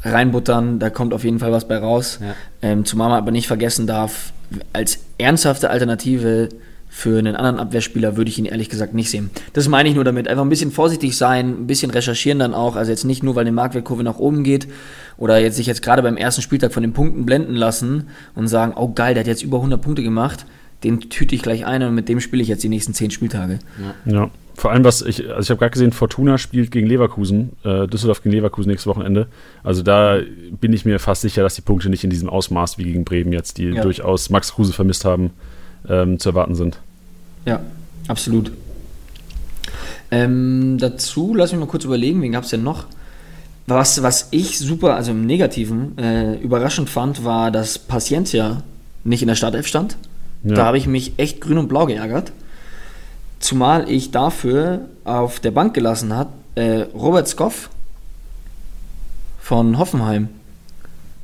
reinbuttern, da kommt auf jeden Fall was bei raus. Ja. Ähm, zumal man aber nicht vergessen darf, als ernsthafte Alternative für einen anderen Abwehrspieler würde ich ihn ehrlich gesagt nicht sehen. Das meine ich nur damit. Einfach ein bisschen vorsichtig sein, ein bisschen recherchieren dann auch. Also jetzt nicht nur, weil die Marktwertkurve nach oben geht oder jetzt sich jetzt gerade beim ersten Spieltag von den Punkten blenden lassen und sagen, oh geil, der hat jetzt über 100 Punkte gemacht, den tüte ich gleich ein und mit dem spiele ich jetzt die nächsten 10 Spieltage. Ja, vor allem, was ich, also ich habe gerade gesehen, Fortuna spielt gegen Leverkusen, äh, Düsseldorf gegen Leverkusen nächstes Wochenende. Also da bin ich mir fast sicher, dass die Punkte nicht in diesem Ausmaß wie gegen Bremen jetzt, die Ja. durchaus Max Kruse vermisst haben, ähm, zu erwarten sind. Ja, absolut. Ähm, dazu, lass mich mal kurz überlegen, wen gab es denn noch? Was, was ich super, also im Negativen, äh, überraschend fand, war, dass Paciencia nicht in der Startelf stand. Ja. Da habe ich mich echt grün und blau geärgert. Zumal ich dafür auf der Bank gelassen hat äh, Robert Skoff von Hoffenheim.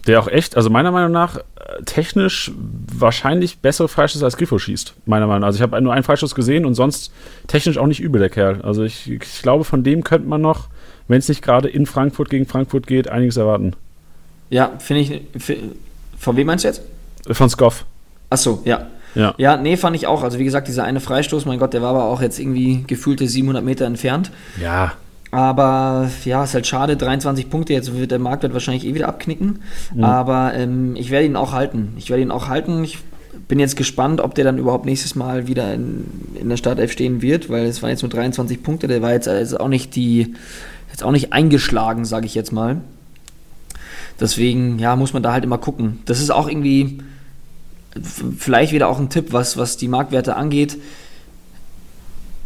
Der auch echt, also meiner Meinung nach, technisch wahrscheinlich bessere Freischüsse als Griffo schießt. Meiner Meinung nach. Also ich habe nur einen Freischuss gesehen und sonst technisch auch nicht übel, der Kerl. Also ich, ich glaube, von dem könnte man noch, wenn es nicht gerade in Frankfurt gegen Frankfurt geht, einiges erwarten. Ja, finde ich. Von wem meinst du jetzt? Von Skoff. Achso, ja. Ja. Ja, nee, fand ich auch. Also wie gesagt, dieser eine Freistoß, mein Gott, der war aber auch jetzt irgendwie gefühlte 700 Meter entfernt. Ja. Aber ja, ist halt schade, 23 Punkte, jetzt wird der Marktwert wahrscheinlich eh wieder abknicken. Aber ähm, ich werde ihn auch halten. Ich werde ihn auch halten. Ich bin jetzt gespannt, ob der dann überhaupt nächstes Mal wieder in, in der Startelf stehen wird, weil es waren jetzt nur 23 Punkte. Der war jetzt also auch nicht die, jetzt auch nicht eingeschlagen, sage ich jetzt mal. Deswegen, ja, muss man da halt immer gucken. Das ist auch irgendwie vielleicht wieder auch ein Tipp, was, was die Marktwerte angeht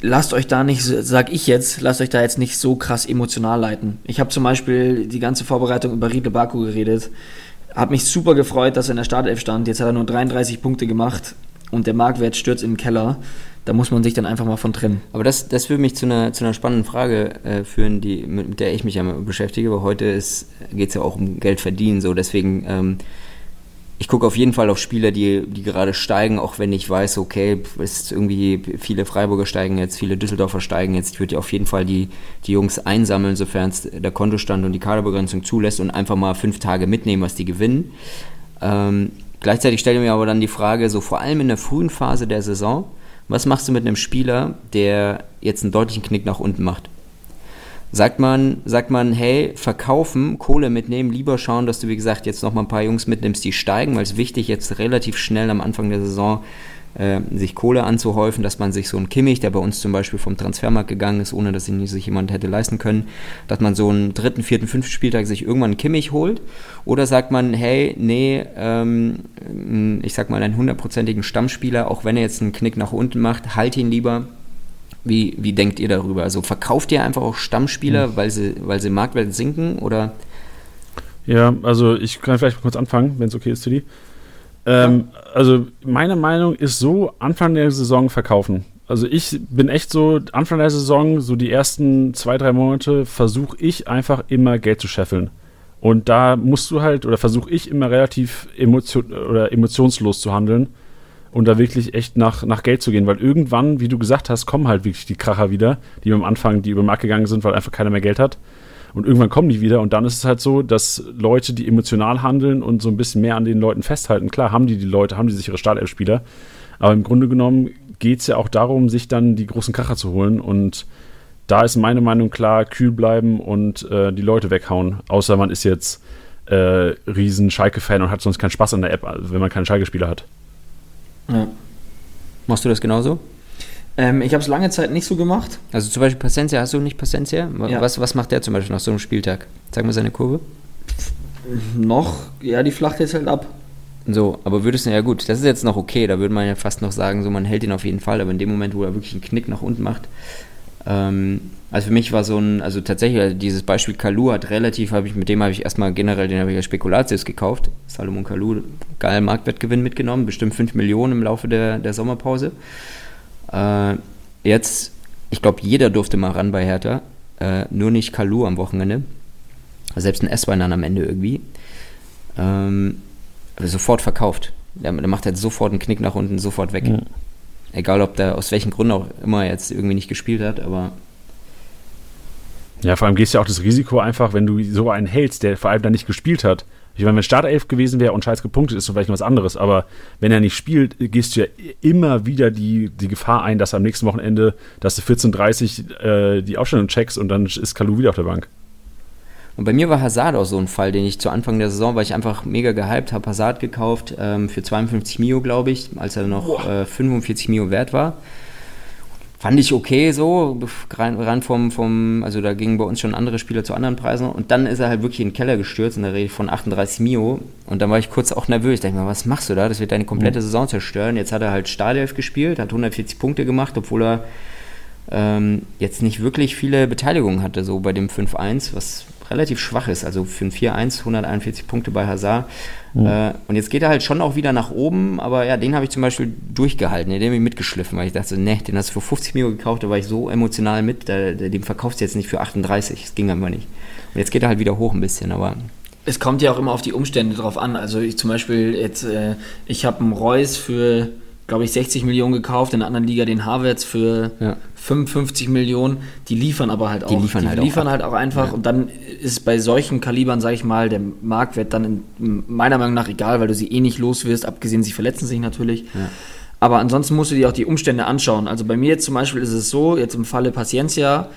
lasst euch da nicht, sag ich jetzt, lasst euch da jetzt nicht so krass emotional leiten. Ich habe zum Beispiel die ganze Vorbereitung über Riedle Baku geredet. Hab mich super gefreut, dass er in der Startelf stand. Jetzt hat er nur 33 Punkte gemacht und der Marktwert stürzt in den Keller. Da muss man sich dann einfach mal von trennen. Aber das, das würde mich zu einer, zu einer spannenden Frage äh, führen, die, mit, mit der ich mich ja beschäftige, weil heute geht es ja auch um Geld verdienen. So. Deswegen, ähm, ich gucke auf jeden Fall auf Spieler, die, die gerade steigen, auch wenn ich weiß, okay, ist irgendwie viele Freiburger steigen jetzt, viele Düsseldorfer steigen jetzt. Ich würde auf jeden Fall die, die Jungs einsammeln, sofern es der Kontostand und die Kaderbegrenzung zulässt und einfach mal fünf Tage mitnehmen, was die gewinnen. Ähm, gleichzeitig stelle ich mir aber dann die Frage, so vor allem in der frühen Phase der Saison, was machst du mit einem Spieler, der jetzt einen deutlichen Knick nach unten macht? Sagt man, sagt man, hey, verkaufen, Kohle mitnehmen, lieber schauen, dass du, wie gesagt, jetzt noch mal ein paar Jungs mitnimmst, die steigen, weil es wichtig jetzt relativ schnell am Anfang der Saison äh, sich Kohle anzuhäufen, dass man sich so einen Kimmich, der bei uns zum Beispiel vom Transfermarkt gegangen ist, ohne dass ihn sich jemand hätte leisten können, dass man so einen dritten, vierten, fünften Spieltag sich irgendwann einen Kimmich holt? Oder sagt man, hey, nee, ähm, ich sag mal, einen hundertprozentigen Stammspieler, auch wenn er jetzt einen Knick nach unten macht, halt ihn lieber, wie, wie denkt ihr darüber? Also verkauft ihr einfach auch Stammspieler, mhm. weil, sie, weil sie Marktwert sinken oder? Ja, also ich kann vielleicht mal kurz anfangen, wenn es okay ist, Tilly. Ähm, ja. Also meine Meinung ist so, Anfang der Saison verkaufen. Also ich bin echt so, Anfang der Saison, so die ersten zwei, drei Monate, versuche ich einfach immer Geld zu scheffeln. Und da musst du halt, oder versuche ich immer relativ emotion oder emotionslos zu handeln und da wirklich echt nach, nach Geld zu gehen, weil irgendwann, wie du gesagt hast, kommen halt wirklich die Kracher wieder, die am Anfang, die über den Markt gegangen sind, weil einfach keiner mehr Geld hat. Und irgendwann kommen die wieder. Und dann ist es halt so, dass Leute, die emotional handeln und so ein bisschen mehr an den Leuten festhalten, klar haben die die Leute, haben die sichere Startelf-Spieler, aber im Grunde genommen geht es ja auch darum, sich dann die großen Kracher zu holen. Und da ist meine Meinung klar, kühl bleiben und äh, die Leute weghauen, außer man ist jetzt äh, riesen Schalke-Fan und hat sonst keinen Spaß an der App, wenn man keinen Schalke-Spieler hat. Ja. Machst du das genauso? Ähm, ich habe es lange Zeit nicht so gemacht. Also zum Beispiel Pacencia, hast du nicht Pacencia? Ja. Was, was macht der zum Beispiel nach so einem Spieltag? Zeig mal seine Kurve. Noch, ja, die flacht jetzt halt ab. So, aber würdest du, ja gut, das ist jetzt noch okay, da würde man ja fast noch sagen, so man hält ihn auf jeden Fall, aber in dem Moment, wo er wirklich einen Knick nach unten macht, also für mich war so ein, also tatsächlich, also dieses Beispiel Kalu hat relativ, habe ich, mit dem habe ich erstmal generell, den habe ich als Spekulatius gekauft. Salomon Kalu, geil Marktwertgewinn mitgenommen, bestimmt 5 Millionen im Laufe der, der Sommerpause. Äh, jetzt, ich glaube, jeder durfte mal ran bei Hertha. Äh, nur nicht Kalu am Wochenende. Selbst ein S-Wein dann am Ende irgendwie. Ähm, sofort verkauft. Der, der, macht halt sofort einen Knick nach unten, sofort weg. Mhm. Egal, ob der aus welchen Gründen auch immer jetzt irgendwie nicht gespielt hat, aber. Ja, vor allem gehst du ja auch das Risiko einfach, wenn du so einen hältst, der vor allem dann nicht gespielt hat, ich meine, wenn Startelf gewesen wäre und Scheiß gepunktet ist, so vielleicht noch was anderes. Aber wenn er nicht spielt, gehst du ja immer wieder die, die Gefahr ein, dass am nächsten Wochenende, dass du 14.30 äh, die Aufstellung checkst und dann ist Kalu wieder auf der Bank. Und bei mir war Hazard auch so ein Fall, den ich zu Anfang der Saison, weil ich einfach mega gehypt habe, Hazard gekauft ähm, für 52 Mio, glaube ich, als er noch äh, 45 Mio wert war. Fand ich okay so, rein, rein vom, vom, also da gingen bei uns schon andere Spieler zu anderen Preisen und dann ist er halt wirklich in den Keller gestürzt und da rede ich von 38 Mio. Und dann war ich kurz auch nervös, da dachte ich mir, was machst du da, das wird deine komplette mhm. Saison zerstören, jetzt hat er halt Startelf gespielt, hat 140 Punkte gemacht, obwohl er ähm, jetzt nicht wirklich viele Beteiligungen hatte, so bei dem 5-1, was relativ schwach ist. Also für ein 4-1, 141 Punkte bei Hazard. Mhm. Äh, und jetzt geht er halt schon auch wieder nach oben, aber ja, den habe ich zum Beispiel durchgehalten, den habe ich mitgeschliffen, weil ich dachte, ne, den hast du für 50 Mio gekauft, da war ich so emotional mit, da, den verkaufst du jetzt nicht für 38, das ging einfach nicht. Und jetzt geht er halt wieder hoch ein bisschen, aber es kommt ja auch immer auf die Umstände drauf an. Also ich zum Beispiel jetzt, äh, ich habe einen Reus für glaube ich, 60 Millionen gekauft, in der anderen Liga den Havertz für ja. 55 Millionen. Die liefern aber halt auch. Die liefern, die halt, liefern auch halt auch einfach. Ja. Und dann ist bei solchen Kalibern, sage ich mal, der Marktwert dann in, meiner Meinung nach egal, weil du sie eh nicht los wirst, abgesehen, sie verletzen sich natürlich. Ja. Aber ansonsten musst du dir auch die Umstände anschauen. Also bei mir jetzt zum Beispiel ist es so, jetzt im Falle Paciencia,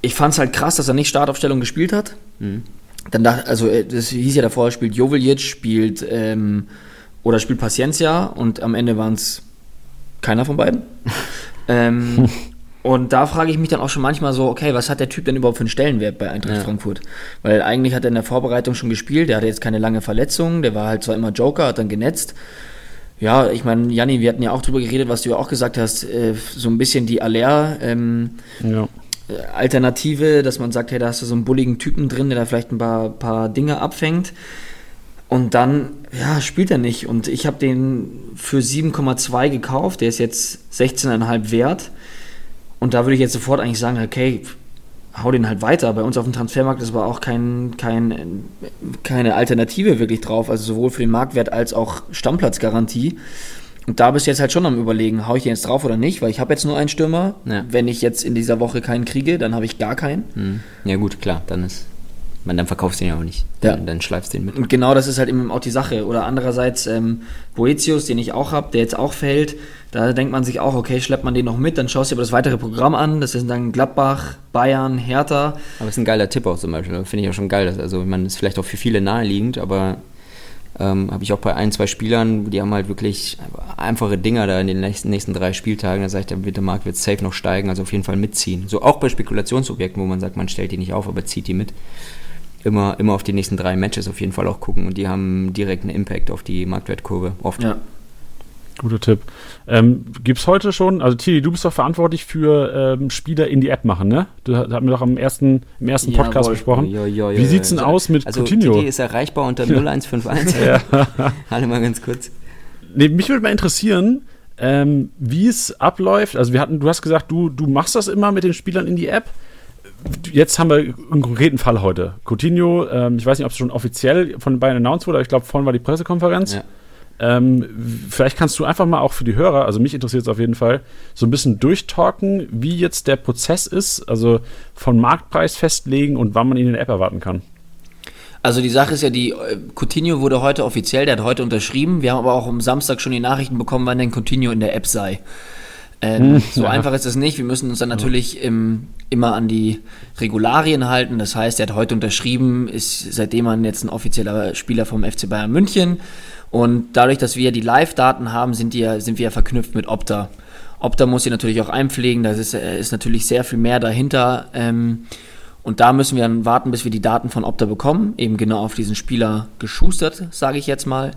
ich fand es halt krass, dass er nicht Startaufstellung gespielt hat. Mhm. Dann dachte, also äh, das hieß ja davor, spielt Joveljic, spielt ähm, oder spielt Paciencia und am Ende waren es keiner von beiden. ähm, und da frage ich mich dann auch schon manchmal so, okay, was hat der Typ denn überhaupt für einen Stellenwert bei Eintracht ja. Frankfurt? Weil eigentlich hat er in der Vorbereitung schon gespielt, der hatte jetzt keine lange Verletzung, der war halt zwar immer Joker, hat dann genetzt. Ja, ich meine, Janni, wir hatten ja auch drüber geredet, was du ja auch gesagt hast, äh, so ein bisschen die Aller ähm, ja. Äh, Alternative, dass man sagt, hey, da hast du so einen bulligen Typen drin, der da vielleicht ein paar, paar Dinge abfängt. Und dann, ja, spielt er nicht. Und ich habe den für 7,2 gekauft. Der ist jetzt 16,5 wert. Und da würde ich jetzt sofort eigentlich sagen, okay, hau den halt weiter. Bei uns auf dem Transfermarkt ist aber auch kein, kein, keine Alternative wirklich drauf, also sowohl für den Marktwert als auch Stammplatzgarantie. Und da bist du jetzt halt schon am überlegen, hau ich den jetzt drauf oder nicht, weil ich habe jetzt nur einen Stürmer. Ja. Wenn ich jetzt in dieser Woche keinen kriege, dann habe ich gar keinen. Hm. Ja gut, klar, dann ist. Man, dann verkaufst du den ja auch nicht. Ja. Dann, dann schleifst du den mit. Und genau das ist halt eben auch die Sache. Oder andererseits ähm, Boetius, den ich auch habe, der jetzt auch fällt, da denkt man sich auch, okay, schleppt man den noch mit, dann schaust du dir aber das weitere Programm an. Das sind dann Gladbach, Bayern, Hertha. Aber es ist ein geiler Tipp auch zum Beispiel. Finde ich auch schon geil. Dass, also, man ist vielleicht auch für viele naheliegend, aber ähm, habe ich auch bei ein, zwei Spielern, die haben halt wirklich einfache Dinger da in den nächsten, nächsten drei Spieltagen. Da sage ich, der, wird der Markt wird safe noch steigen, also auf jeden Fall mitziehen. So auch bei Spekulationsobjekten, wo man sagt, man stellt die nicht auf, aber zieht die mit. Immer, immer auf die nächsten drei Matches auf jeden Fall auch gucken und die haben direkt einen Impact auf die Marktwertkurve. Oft. Ja. Guter Tipp. Ähm, Gibt es heute schon, also Tili, du bist doch verantwortlich für ähm, Spieler in die App machen, ne? Du ha- hatten wir doch am ersten, im ersten Podcast Jawohl. besprochen. Jo, jo, jo, Wie sieht's denn aus mit also, Coutinho? TD ist erreichbar unter 0151. Alle mal ganz kurz. Nee, mich würde mal interessieren, ähm, wie es abläuft. Also wir hatten, du hast gesagt, du, du machst das immer mit den Spielern in die App. Jetzt haben wir einen konkreten Fall heute. Coutinho, ähm, ich weiß nicht, ob es schon offiziell von Bayern announced wurde, aber ich glaube, vorhin war die Pressekonferenz. Ja. Ähm, vielleicht kannst du einfach mal auch für die Hörer, also mich interessiert es auf jeden Fall, so ein bisschen durchtalken, wie jetzt der Prozess ist, also von Marktpreis festlegen und wann man ihn in der App erwarten kann. Also die Sache ist ja, die äh, Coutinho wurde heute offiziell, der hat heute unterschrieben. Wir haben aber auch am Samstag schon die Nachrichten bekommen, wann denn Coutinho in der App sei. Ähm, so ja. einfach ist es nicht. Wir müssen uns dann natürlich im, immer an die Regularien halten. Das heißt, er hat heute unterschrieben, ist seitdem man jetzt ein offizieller Spieler vom FC Bayern München. Und dadurch, dass wir die Live-Daten haben, sind, die, ja- sind wir ja verknüpft mit Opta. Opta muss sie natürlich auch einpflegen, da ist, äh, ist natürlich sehr viel mehr dahinter. Ähm, und da müssen wir dann warten, bis wir die Daten von Opta bekommen, eben genau auf diesen Spieler geschustert, sage ich jetzt mal.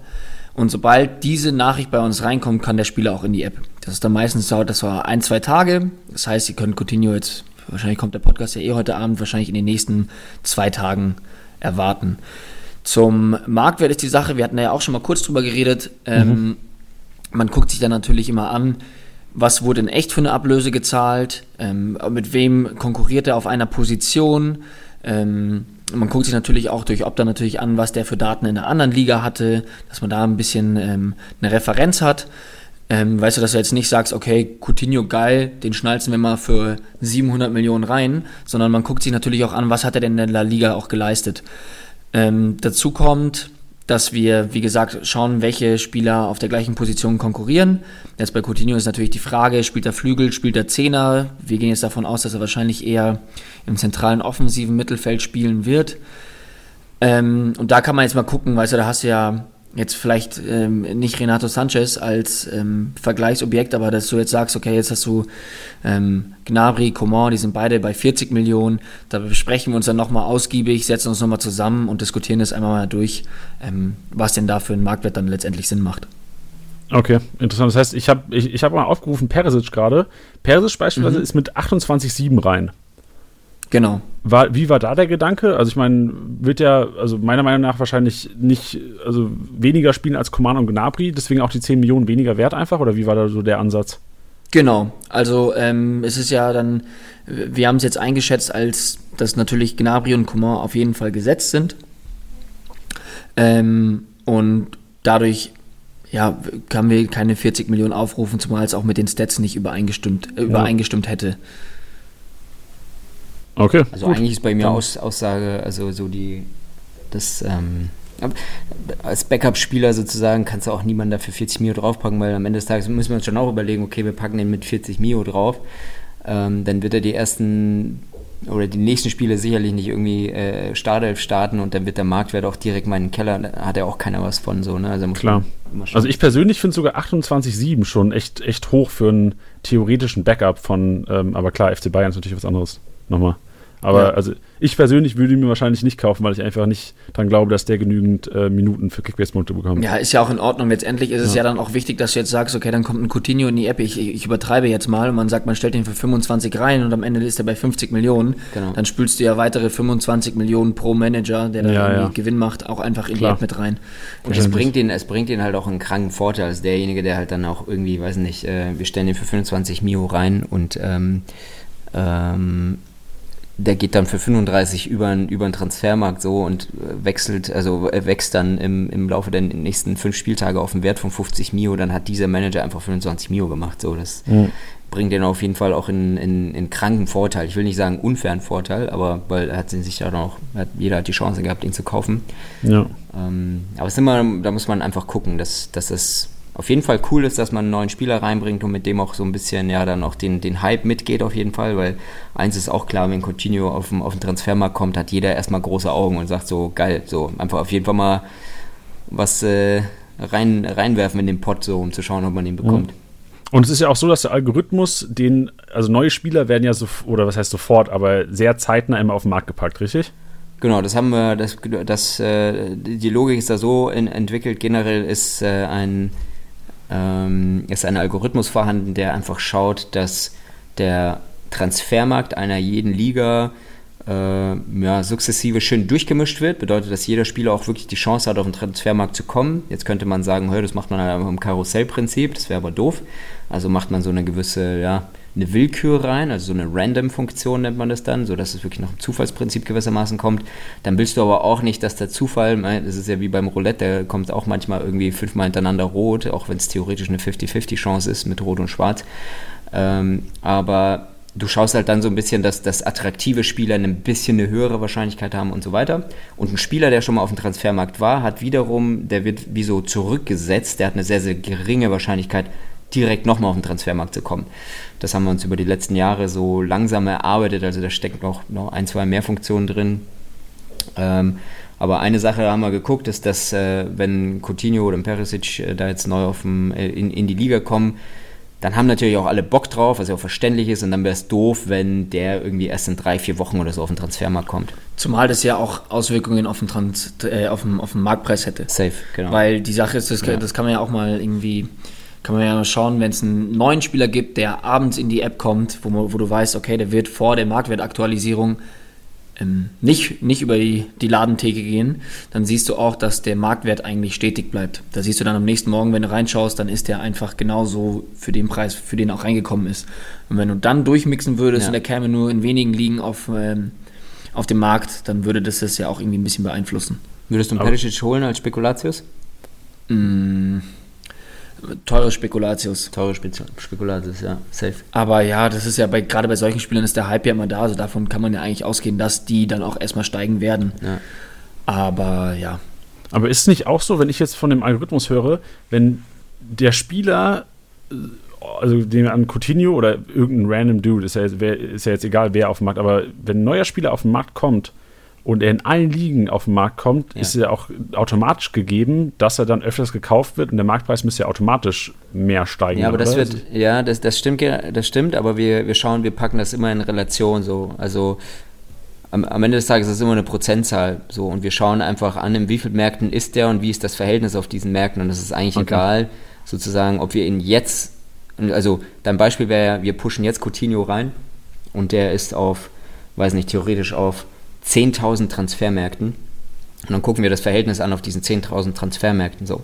Und sobald diese Nachricht bei uns reinkommt, kann der Spieler auch in die App. Das ist dann meistens dauert das so ein, zwei Tage. Das heißt, Sie können Coutinho jetzt, wahrscheinlich kommt der Podcast ja eh heute Abend, wahrscheinlich in den nächsten zwei Tagen erwarten. Zum Marktwert ist die Sache, wir hatten ja auch schon mal kurz drüber geredet. Ähm, man guckt sich dann natürlich immer an, was wurde in echt für eine Ablöse gezahlt, ähm, mit wem konkurriert er auf einer Position. Ähm, man guckt sich natürlich auch durch Opta natürlich an, was der für Daten in der anderen Liga hatte, dass man da ein bisschen ähm, eine Referenz hat. Ähm, weißt du, dass du jetzt nicht sagst, okay, Coutinho geil, den schnalzen wir mal für 700 Millionen rein, sondern man guckt sich natürlich auch an, was hat er denn in der Liga auch geleistet. Ähm, dazu kommt, dass wir, wie gesagt, schauen, welche Spieler auf der gleichen Position konkurrieren. Jetzt bei Coutinho ist natürlich die Frage, spielt er Flügel, spielt er Zehner? Wir gehen jetzt davon aus, dass er wahrscheinlich eher im zentralen offensiven Mittelfeld spielen wird. Ähm, und da kann man jetzt mal gucken, weißt du, da hast du ja jetzt vielleicht ähm, nicht Renato Sanchez als ähm, Vergleichsobjekt, aber dass du jetzt sagst, okay, jetzt hast du ähm, Gnabry, Coman, die sind beide bei 40 Millionen, da besprechen wir uns dann nochmal ausgiebig, setzen uns nochmal zusammen und diskutieren das einmal mal durch, ähm, was denn da für einen Marktwert dann letztendlich Sinn macht. Okay, interessant. Das heißt, ich habe ich, ich hab mal aufgerufen, Perisic gerade. Perisic beispielsweise Mhm. ist mit 28,7 rein. Genau. War, wie war da der Gedanke? Also ich meine, wird ja, also meiner Meinung nach wahrscheinlich nicht, also weniger spielen als Coman und Gnabry, deswegen auch die 10 Millionen weniger wert einfach, oder wie war da so der Ansatz? Genau, also ähm, es ist ja dann, wir haben es jetzt eingeschätzt, als dass natürlich Gnabry und Coman auf jeden Fall gesetzt sind. Ähm, und dadurch ja, kann wir keine 40 Millionen aufrufen, zumal es auch mit den Stats nicht übereingestimmt, äh, übereingestimmt hätte. Okay. Also gut. eigentlich ist bei mir Aus, Aussage, also so die, das, ähm, als Backup-Spieler sozusagen kannst du auch niemanden dafür 40 Mio draufpacken, weil am Ende des Tages müssen wir uns schon auch überlegen, okay, wir packen den mit 40 Mio drauf, ähm, dann wird er die ersten oder die nächsten Spiele sicherlich nicht irgendwie äh, Startelf starten und dann wird der Marktwert auch direkt mal in den Keller, da hat ja auch keiner was von so, ne? Also muss Klar. Also ich persönlich finde sogar 28,7 schon echt, echt hoch für einen theoretischen Backup von, ähm, aber klar, FC Bayern ist natürlich was anderes. Nochmal. Aber Ja. also ich persönlich würde ihn mir wahrscheinlich nicht kaufen, weil ich einfach nicht dran glaube, dass der genügend äh, Minuten für Kickbase-Punkte bekommt. Ja, ist ja auch in Ordnung. Letztendlich ist es ja. dann auch wichtig, dass du jetzt sagst, okay, dann kommt ein Coutinho in die App. Ich, ich übertreibe jetzt mal und man sagt, man stellt den für 25 rein und am Ende ist er bei 50 Millionen. Genau. Dann spülst du ja weitere 25 Millionen pro Manager, der dann Ja, irgendwie ja. Gewinn macht, auch einfach in Klar. die App mit rein. Und es bringt, ihn, es bringt ihn halt auch einen kranken Vorteil als derjenige, der halt dann auch irgendwie, weiß nicht, äh, wir stellen den für 25 Mio rein und ähm, ähm, der geht dann für 35 über, über den Transfermarkt so und äh, wechselt, also er wächst dann im, im Laufe der nächsten fünf Spieltage auf einen Wert von 50 Mio, dann hat dieser Manager einfach 25 Mio gemacht. So, das mhm. bringt den auf jeden Fall auch in, in, in kranken Vorteil. Ich will nicht sagen unfairen Vorteil, aber weil er hat sich ja auch, hat, jeder hat die Chance gehabt, ihn zu kaufen. Ja. Ähm, aber es ist immer, da muss man einfach gucken, dass, dass das auf jeden Fall cool ist, dass man einen neuen Spieler reinbringt und mit dem auch so ein bisschen, ja, dann auch den, den Hype mitgeht auf jeden Fall, weil eins ist auch klar, wenn Coutinho auf den, auf den Transfermarkt kommt, hat jeder erstmal große Augen und sagt so, geil, so einfach auf jeden Fall mal was äh, rein, reinwerfen in den Pot, so um zu schauen, ob man den bekommt. Mhm. Und es ist ja auch so, dass der Algorithmus den, also neue Spieler werden ja so, oder was heißt sofort, aber sehr zeitnah immer auf den Markt gepackt, richtig? Genau, das haben wir, das, das, äh, die Logik ist da so in, entwickelt. Generell ist äh, ein ähm, ist ein Algorithmus vorhanden, der einfach schaut, dass der Transfermarkt einer jeden Liga äh, ja, sukzessive schön durchgemischt wird. Bedeutet, dass jeder Spieler auch wirklich die Chance hat, auf den Transfermarkt zu kommen. Jetzt könnte man sagen, hey, das macht man halt im Karussellprinzip, das wäre aber doof. Also macht man so eine gewisse, ja, eine Willkür rein, also so eine Random-Funktion nennt man das dann, sodass es wirklich nach dem Zufallsprinzip gewissermaßen kommt. Dann willst du aber auch nicht, dass der Zufall, das ist ja wie beim Roulette, der kommt auch manchmal irgendwie fünfmal hintereinander rot, auch wenn es theoretisch eine 50-50-Chance ist mit Rot und Schwarz. Ähm, aber du schaust halt dann so ein bisschen, dass, dass attraktive Spieler ein bisschen eine höhere Wahrscheinlichkeit haben und so weiter. Und ein Spieler, der schon mal auf dem Transfermarkt war, hat wiederum, der wird wie so zurückgesetzt, der hat eine sehr, sehr geringe Wahrscheinlichkeit, direkt nochmal auf den Transfermarkt zu kommen. Das haben wir uns über die letzten Jahre so langsam erarbeitet, also da stecken noch, noch ein, zwei mehr Funktionen drin. Ähm, aber eine Sache haben wir geguckt, ist, dass äh, wenn Coutinho oder Perisic äh, da jetzt neu dem, äh, in, in die Liga kommen, dann haben natürlich auch alle Bock drauf, was ja auch verständlich ist. Und dann wäre es doof, wenn der irgendwie erst in drei, vier Wochen oder so auf den Transfermarkt kommt. Zumal das ja auch Auswirkungen auf den, Trans äh, auf den, auf den Marktpreis hätte. Safe, genau. Weil die Sache ist, das, ja. das kann man ja auch mal irgendwie kann man ja mal schauen, wenn es einen neuen Spieler gibt, der abends in die App kommt, wo, wo du weißt, okay, der wird vor der Marktwertaktualisierung ähm, nicht, nicht über die, die Ladentheke gehen, dann siehst du auch, dass der Marktwert eigentlich stetig bleibt. Da siehst du dann am nächsten Morgen, wenn du reinschaust, dann ist der einfach genauso für den Preis, für den er auch reingekommen ist. Und wenn du dann durchmixen würdest ja. und der käme nur in wenigen Ligen auf, ähm, auf dem Markt, dann würde das das ja auch irgendwie ein bisschen beeinflussen. Würdest du einen Perisic holen als Spekulatius? Mm. Teure Spekulatius. Teure Spekulatius, ja, safe. Aber ja, das ist ja bei, gerade bei solchen Spielern ist der Hype ja immer da, also davon kann man ja eigentlich ausgehen, dass die dann auch erstmal steigen werden. Ja. Aber ja. Aber ist es nicht auch so, wenn ich jetzt von dem Algorithmus höre, wenn der Spieler, also den an Coutinho oder irgendein random Dude, ist ja, jetzt, ist ja jetzt egal, wer auf dem Markt, aber wenn ein neuer Spieler auf den Markt kommt, und er in allen Ligen auf den Markt kommt, ja. ist ja auch automatisch gegeben, dass er dann öfters gekauft wird und der Marktpreis müsste ja automatisch mehr steigen. Ja, aber oder? das wird, ja, das, das stimmt, das stimmt, aber wir, wir schauen, wir packen das immer in Relation so. Also am, am Ende des Tages ist es immer eine Prozentzahl so und wir schauen einfach an, in wie vielen Märkten ist der und wie ist das Verhältnis auf diesen Märkten und es ist eigentlich okay. egal, sozusagen, ob wir ihn jetzt, also dein Beispiel wäre ja, wir pushen jetzt Coutinho rein und der ist auf, weiß nicht, theoretisch auf 10.000 Transfermärkten und dann gucken wir das Verhältnis an auf diesen 10.000 Transfermärkten so.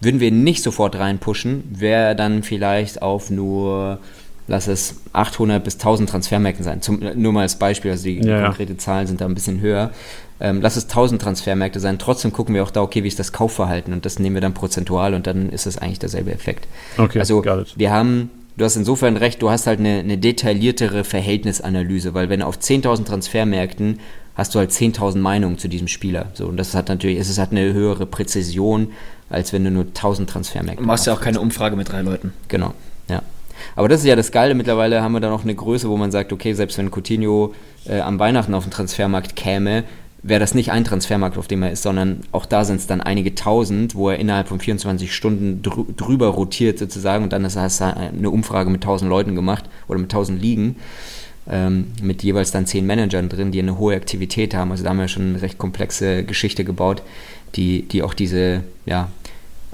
Würden wir nicht sofort reinpushen, wäre dann vielleicht auf nur, lass es 800 bis 1000 Transfermärkten sein. Zum, nur mal als Beispiel, also die ja, konkrete Zahlen sind da ein bisschen höher. Ähm, lass es 1000 Transfermärkte sein. Trotzdem gucken wir auch da, okay, wie ist das Kaufverhalten und das nehmen wir dann prozentual und dann ist das eigentlich derselbe Effekt. Okay, also wir haben du hast insofern recht, du hast halt eine, eine detailliertere Verhältnisanalyse, weil wenn auf 10.000 Transfermärkten hast du halt 10.000 Meinungen zu diesem Spieler. So, und das hat natürlich, es hat eine höhere Präzision, als wenn du nur 1.000 Transfermärkte hast. Du machst ja auch keine Umfrage mit drei Leuten. Genau, ja. Aber das ist ja das Geile. Mittlerweile haben wir da noch eine Größe, wo man sagt, okay, selbst wenn Coutinho äh, am Weihnachten auf den Transfermarkt käme, wäre das nicht ein Transfermarkt, auf dem er ist, sondern auch da sind es dann einige tausend, wo er innerhalb von 24 Stunden drü drüber rotiert sozusagen und dann hast du eine Umfrage mit tausend Leuten gemacht oder mit tausend Ligen ähm, mit jeweils dann zehn Managern drin, die eine hohe Aktivität haben. Also da haben wir schon eine recht komplexe Geschichte gebaut, die, die auch diese ja,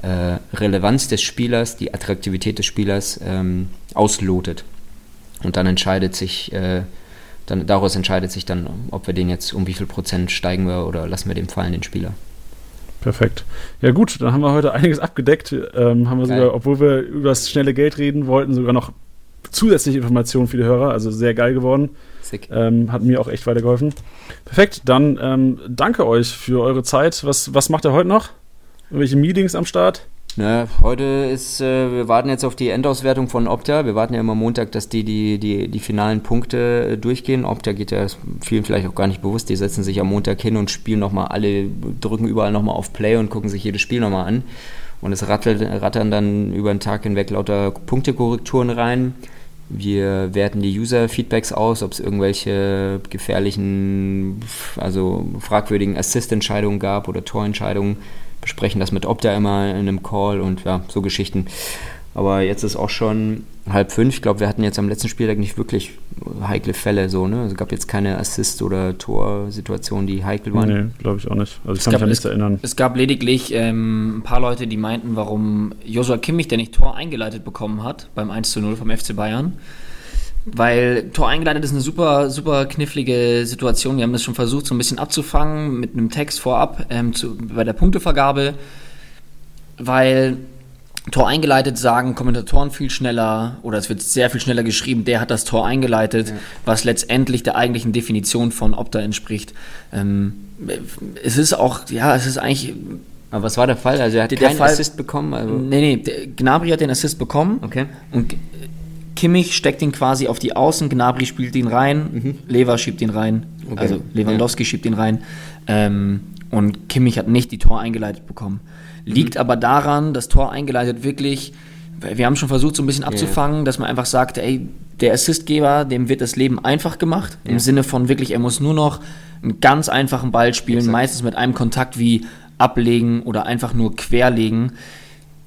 äh, Relevanz des Spielers, die Attraktivität des Spielers ähm, auslotet. Und dann entscheidet sich äh, dann daraus entscheidet sich dann, ob wir den jetzt um wie viel Prozent steigen wir oder lassen wir dem fallen, den Spieler. Perfekt. Ja gut, dann haben wir heute einiges abgedeckt. Ähm, haben wir geil. sogar, obwohl wir über das schnelle Geld reden wollten, sogar noch zusätzliche Informationen für die Hörer. Also sehr geil geworden. Sick. Ähm, hat mir auch echt weitergeholfen. Perfekt, dann ähm, danke euch für eure Zeit. Was, was macht ihr heute noch? Irgendwelche Meetings am Start? Na, heute ist, äh, wir warten jetzt auf die Endauswertung von Opta. Wir warten ja immer Montag, dass die die, die, die finalen Punkte äh, durchgehen. Opta geht ja vielen vielleicht auch gar nicht bewusst. Die setzen sich am Montag hin und spielen nochmal alle, drücken überall nochmal auf Play und gucken sich jedes Spiel nochmal an. Und es rattelt, rattern dann über den Tag hinweg lauter Punktekorrekturen rein. Wir werten die User-Feedbacks aus, ob es irgendwelche gefährlichen, also fragwürdigen Assist-Entscheidungen gab oder Torentscheidungen. Besprechen das mit Opta immer in einem Call und ja, so Geschichten. Aber jetzt ist auch schon halb fünf. Ich glaube, wir hatten jetzt am letzten Spieltag nicht wirklich heikle Fälle. So, ne? Also es gab jetzt keine Assist- oder Torsituationen, die heikel waren. Nee, glaube ich auch nicht. Also ich Es kann mich gab- an nichts erinnern. Es gab lediglich ähm, ein paar Leute, die meinten, warum Joshua Kimmich, der nicht Tor eingeleitet bekommen hat beim 1 zu 0 vom FC Bayern. Weil Tor eingeleitet ist eine super, super knifflige Situation. Wir haben das schon versucht, so ein bisschen abzufangen mit einem Text vorab ähm, zu, bei der Punktevergabe. Weil Tor eingeleitet sagen Kommentatoren viel schneller oder es wird sehr viel schneller geschrieben, der hat das Tor eingeleitet, was letztendlich der eigentlichen Definition von Opta entspricht. Ähm, es ist auch, ja, es ist eigentlich Aber was war der Fall? Also er hat Der- keinen Fall- Assist bekommen. Also, Nee, nee, Gnabry hat den Assist bekommen. Okay. Und Kimmich steckt ihn quasi auf die Außen, Gnabry spielt ihn rein, Lever schiebt ihn rein, Mhm. Okay. also Lewandowski schiebt ihn rein. Ähm, und Kimmich hat nicht die Tor eingeleitet bekommen. Liegt aber daran, das Tor eingeleitet wirklich, weil wir haben schon versucht, so ein bisschen abzufangen, dass man einfach sagt, ey, der Assistgeber, dem wird das Leben einfach gemacht. Im Sinne von wirklich, er muss nur noch einen ganz einfachen Ball spielen, meistens mit einem Kontakt wie ablegen oder einfach nur querlegen.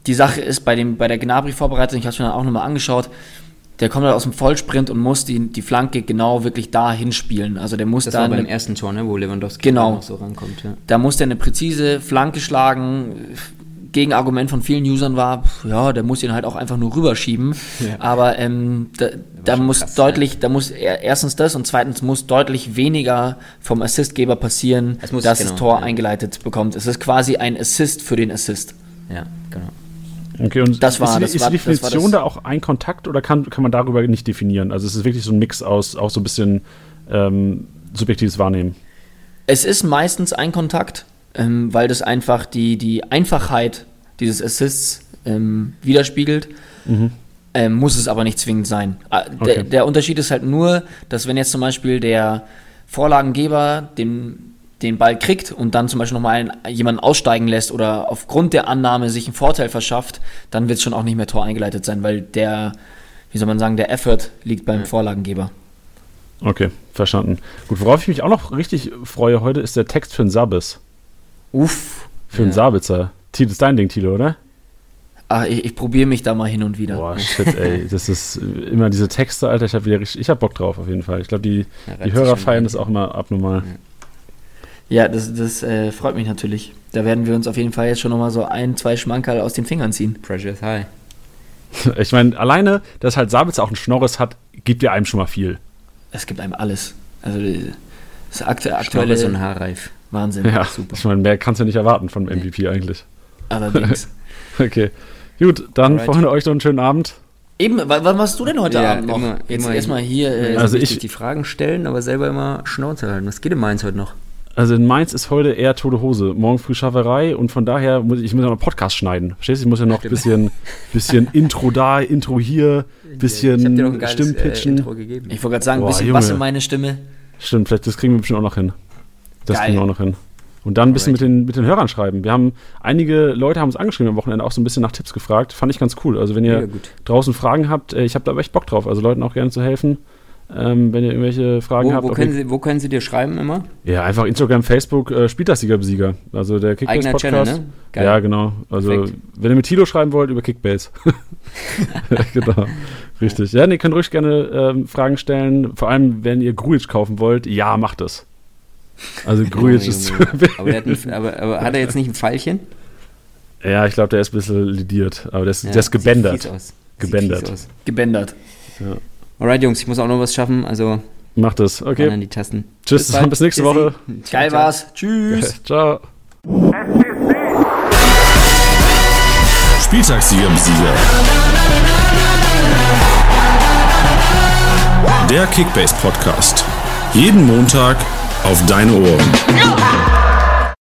Die Sache ist bei, dem, bei der Gnabry-Vorbereitung, ich habe es mir dann auch nochmal angeschaut, der kommt halt aus dem Vollsprint und muss die, die Flanke genau wirklich da hinspielen. Also der muss das da war beim eine, ersten Tor, ne, wo Lewandowski Genau. noch so rankommt. Ja. da muss der eine präzise Flanke schlagen. Gegenargument von vielen Usern war, ja, der muss ihn halt auch einfach nur rüberschieben. Aber ähm, da, da muss krass, deutlich, da muss er- erstens das und zweitens muss deutlich weniger vom Assistgeber passieren, dass genau, das Tor ja. eingeleitet bekommt. Es ist quasi ein Assist für den Assist. ja, genau. Okay, und Das war- ist, die- das ist war- die das war Definition das- da auch ein Kontakt oder kann, kann man darüber nicht definieren? Also es ist wirklich so ein Mix aus auch so ein bisschen ähm, subjektives Wahrnehmen. Es ist meistens ein Kontakt, ähm, weil das einfach die, die Einfachheit dieses Assists ähm, widerspiegelt. Ähm, muss es aber nicht zwingend sein. Ah, Der, Okay. der Unterschied ist halt nur, dass wenn jetzt zum Beispiel der Vorlagengeber den, den Ball kriegt und dann zum Beispiel nochmal einen, jemanden aussteigen lässt oder aufgrund der Annahme sich einen Vorteil verschafft, dann wird es schon auch nicht mehr Tor eingeleitet sein, weil der, wie soll man sagen, der Effort liegt beim Vorlagengeber. Okay, verstanden. Gut, worauf ich mich auch noch richtig freue heute, ist der Text für den Sabis. Uff. Für den Ja. Sabitzer. Tilo, ist dein Ding, Tilo, oder? Ah, ich, ich probiere mich da mal hin und wieder. Boah, shit, ey. Das ist immer diese Texte, Alter. Ich habe wieder richtig, ich habe Bock drauf auf jeden Fall. Ich glaube, die, Ja, die Hörer feiern das auch immer abnormal. Ja, das, das äh, freut mich natürlich. Da werden wir uns auf jeden Fall jetzt schon nochmal so ein, zwei Schmankerl aus den Fingern ziehen. Pressure is high. Ich meine, alleine, dass halt Sabitzer auch einen Schnorres hat, gibt ja einem schon mal viel. Es gibt einem alles. Also das aktu aktuelle ist und haarreif. Wahnsinn. Ja, Super. ich meine, mehr kannst du nicht erwarten von MVP eigentlich. Allerdings. Okay. Gut, dann Alright. vorhin euch noch einen schönen Abend. Eben, wa- was machst du denn heute Ja, Abend noch? immer- jetzt immer- erstmal hier. Äh, Also Also ich- die Fragen stellen, aber selber immer Schnauze halten. Was geht in Mainz heute noch? Also in Mainz ist heute eher tote Hose. Morgen früh Schafferei und von daher muss ich, ich muss ja noch Podcast schneiden. Verstehst du? Ich muss ja noch ein bisschen, bisschen Intro da, Intro hier, bisschen ich geiles, Stimmpitchen. Äh, Intro gegeben. ich wollte gerade sagen, ein bisschen Junge. Bass in meine Stimme. Stimmt, vielleicht, das kriegen wir bestimmt auch noch hin. Das Geil. kriegen wir auch noch hin. Und dann ein bisschen mit den, mit den Hörern schreiben. Wir haben, einige Leute haben uns angeschrieben am Wochenende auch so ein bisschen nach Tipps gefragt. Fand ich ganz cool. Also wenn ihr draußen Fragen habt, äh, ich habe da echt Bock drauf. Also Leuten auch gerne zu helfen. Ähm, wenn ihr irgendwelche Fragen Wo, habt. wo, können ihr- Sie, wo können Sie dir schreiben immer? ja, einfach Instagram, Facebook, äh, Spieltagssieger Besieger. Also der Kickbase Eigener Podcast. Channel, ne? Geil. Ja, genau. Also Perfekt. wenn ihr mit Tilo schreiben wollt, über Kickbase. genau. Richtig. Ja, ihr könnt ruhig gerne ähm, Fragen stellen. Vor allem, wenn ihr Grujic kaufen wollt, ja, macht es. Also Grujic ist. Junge. aber, hat ein, aber, aber hat er jetzt nicht ein Pfeilchen? ja, ich glaube, der ist ein bisschen lidiert. Aber der ist, Ja, der ist gebändert. Gebändert. Gebändert. Alright, Jungs, ich muss auch noch was schaffen. Also, Macht es. Okay. an die Tasten. Tschüss, zusammen. Bis nächste. Woche. Geil ciao. war's. Tschüss. Ciao. Spieltagssieger Besieger. Der Kickbase Podcast. Jeden Montag auf deine Ohren.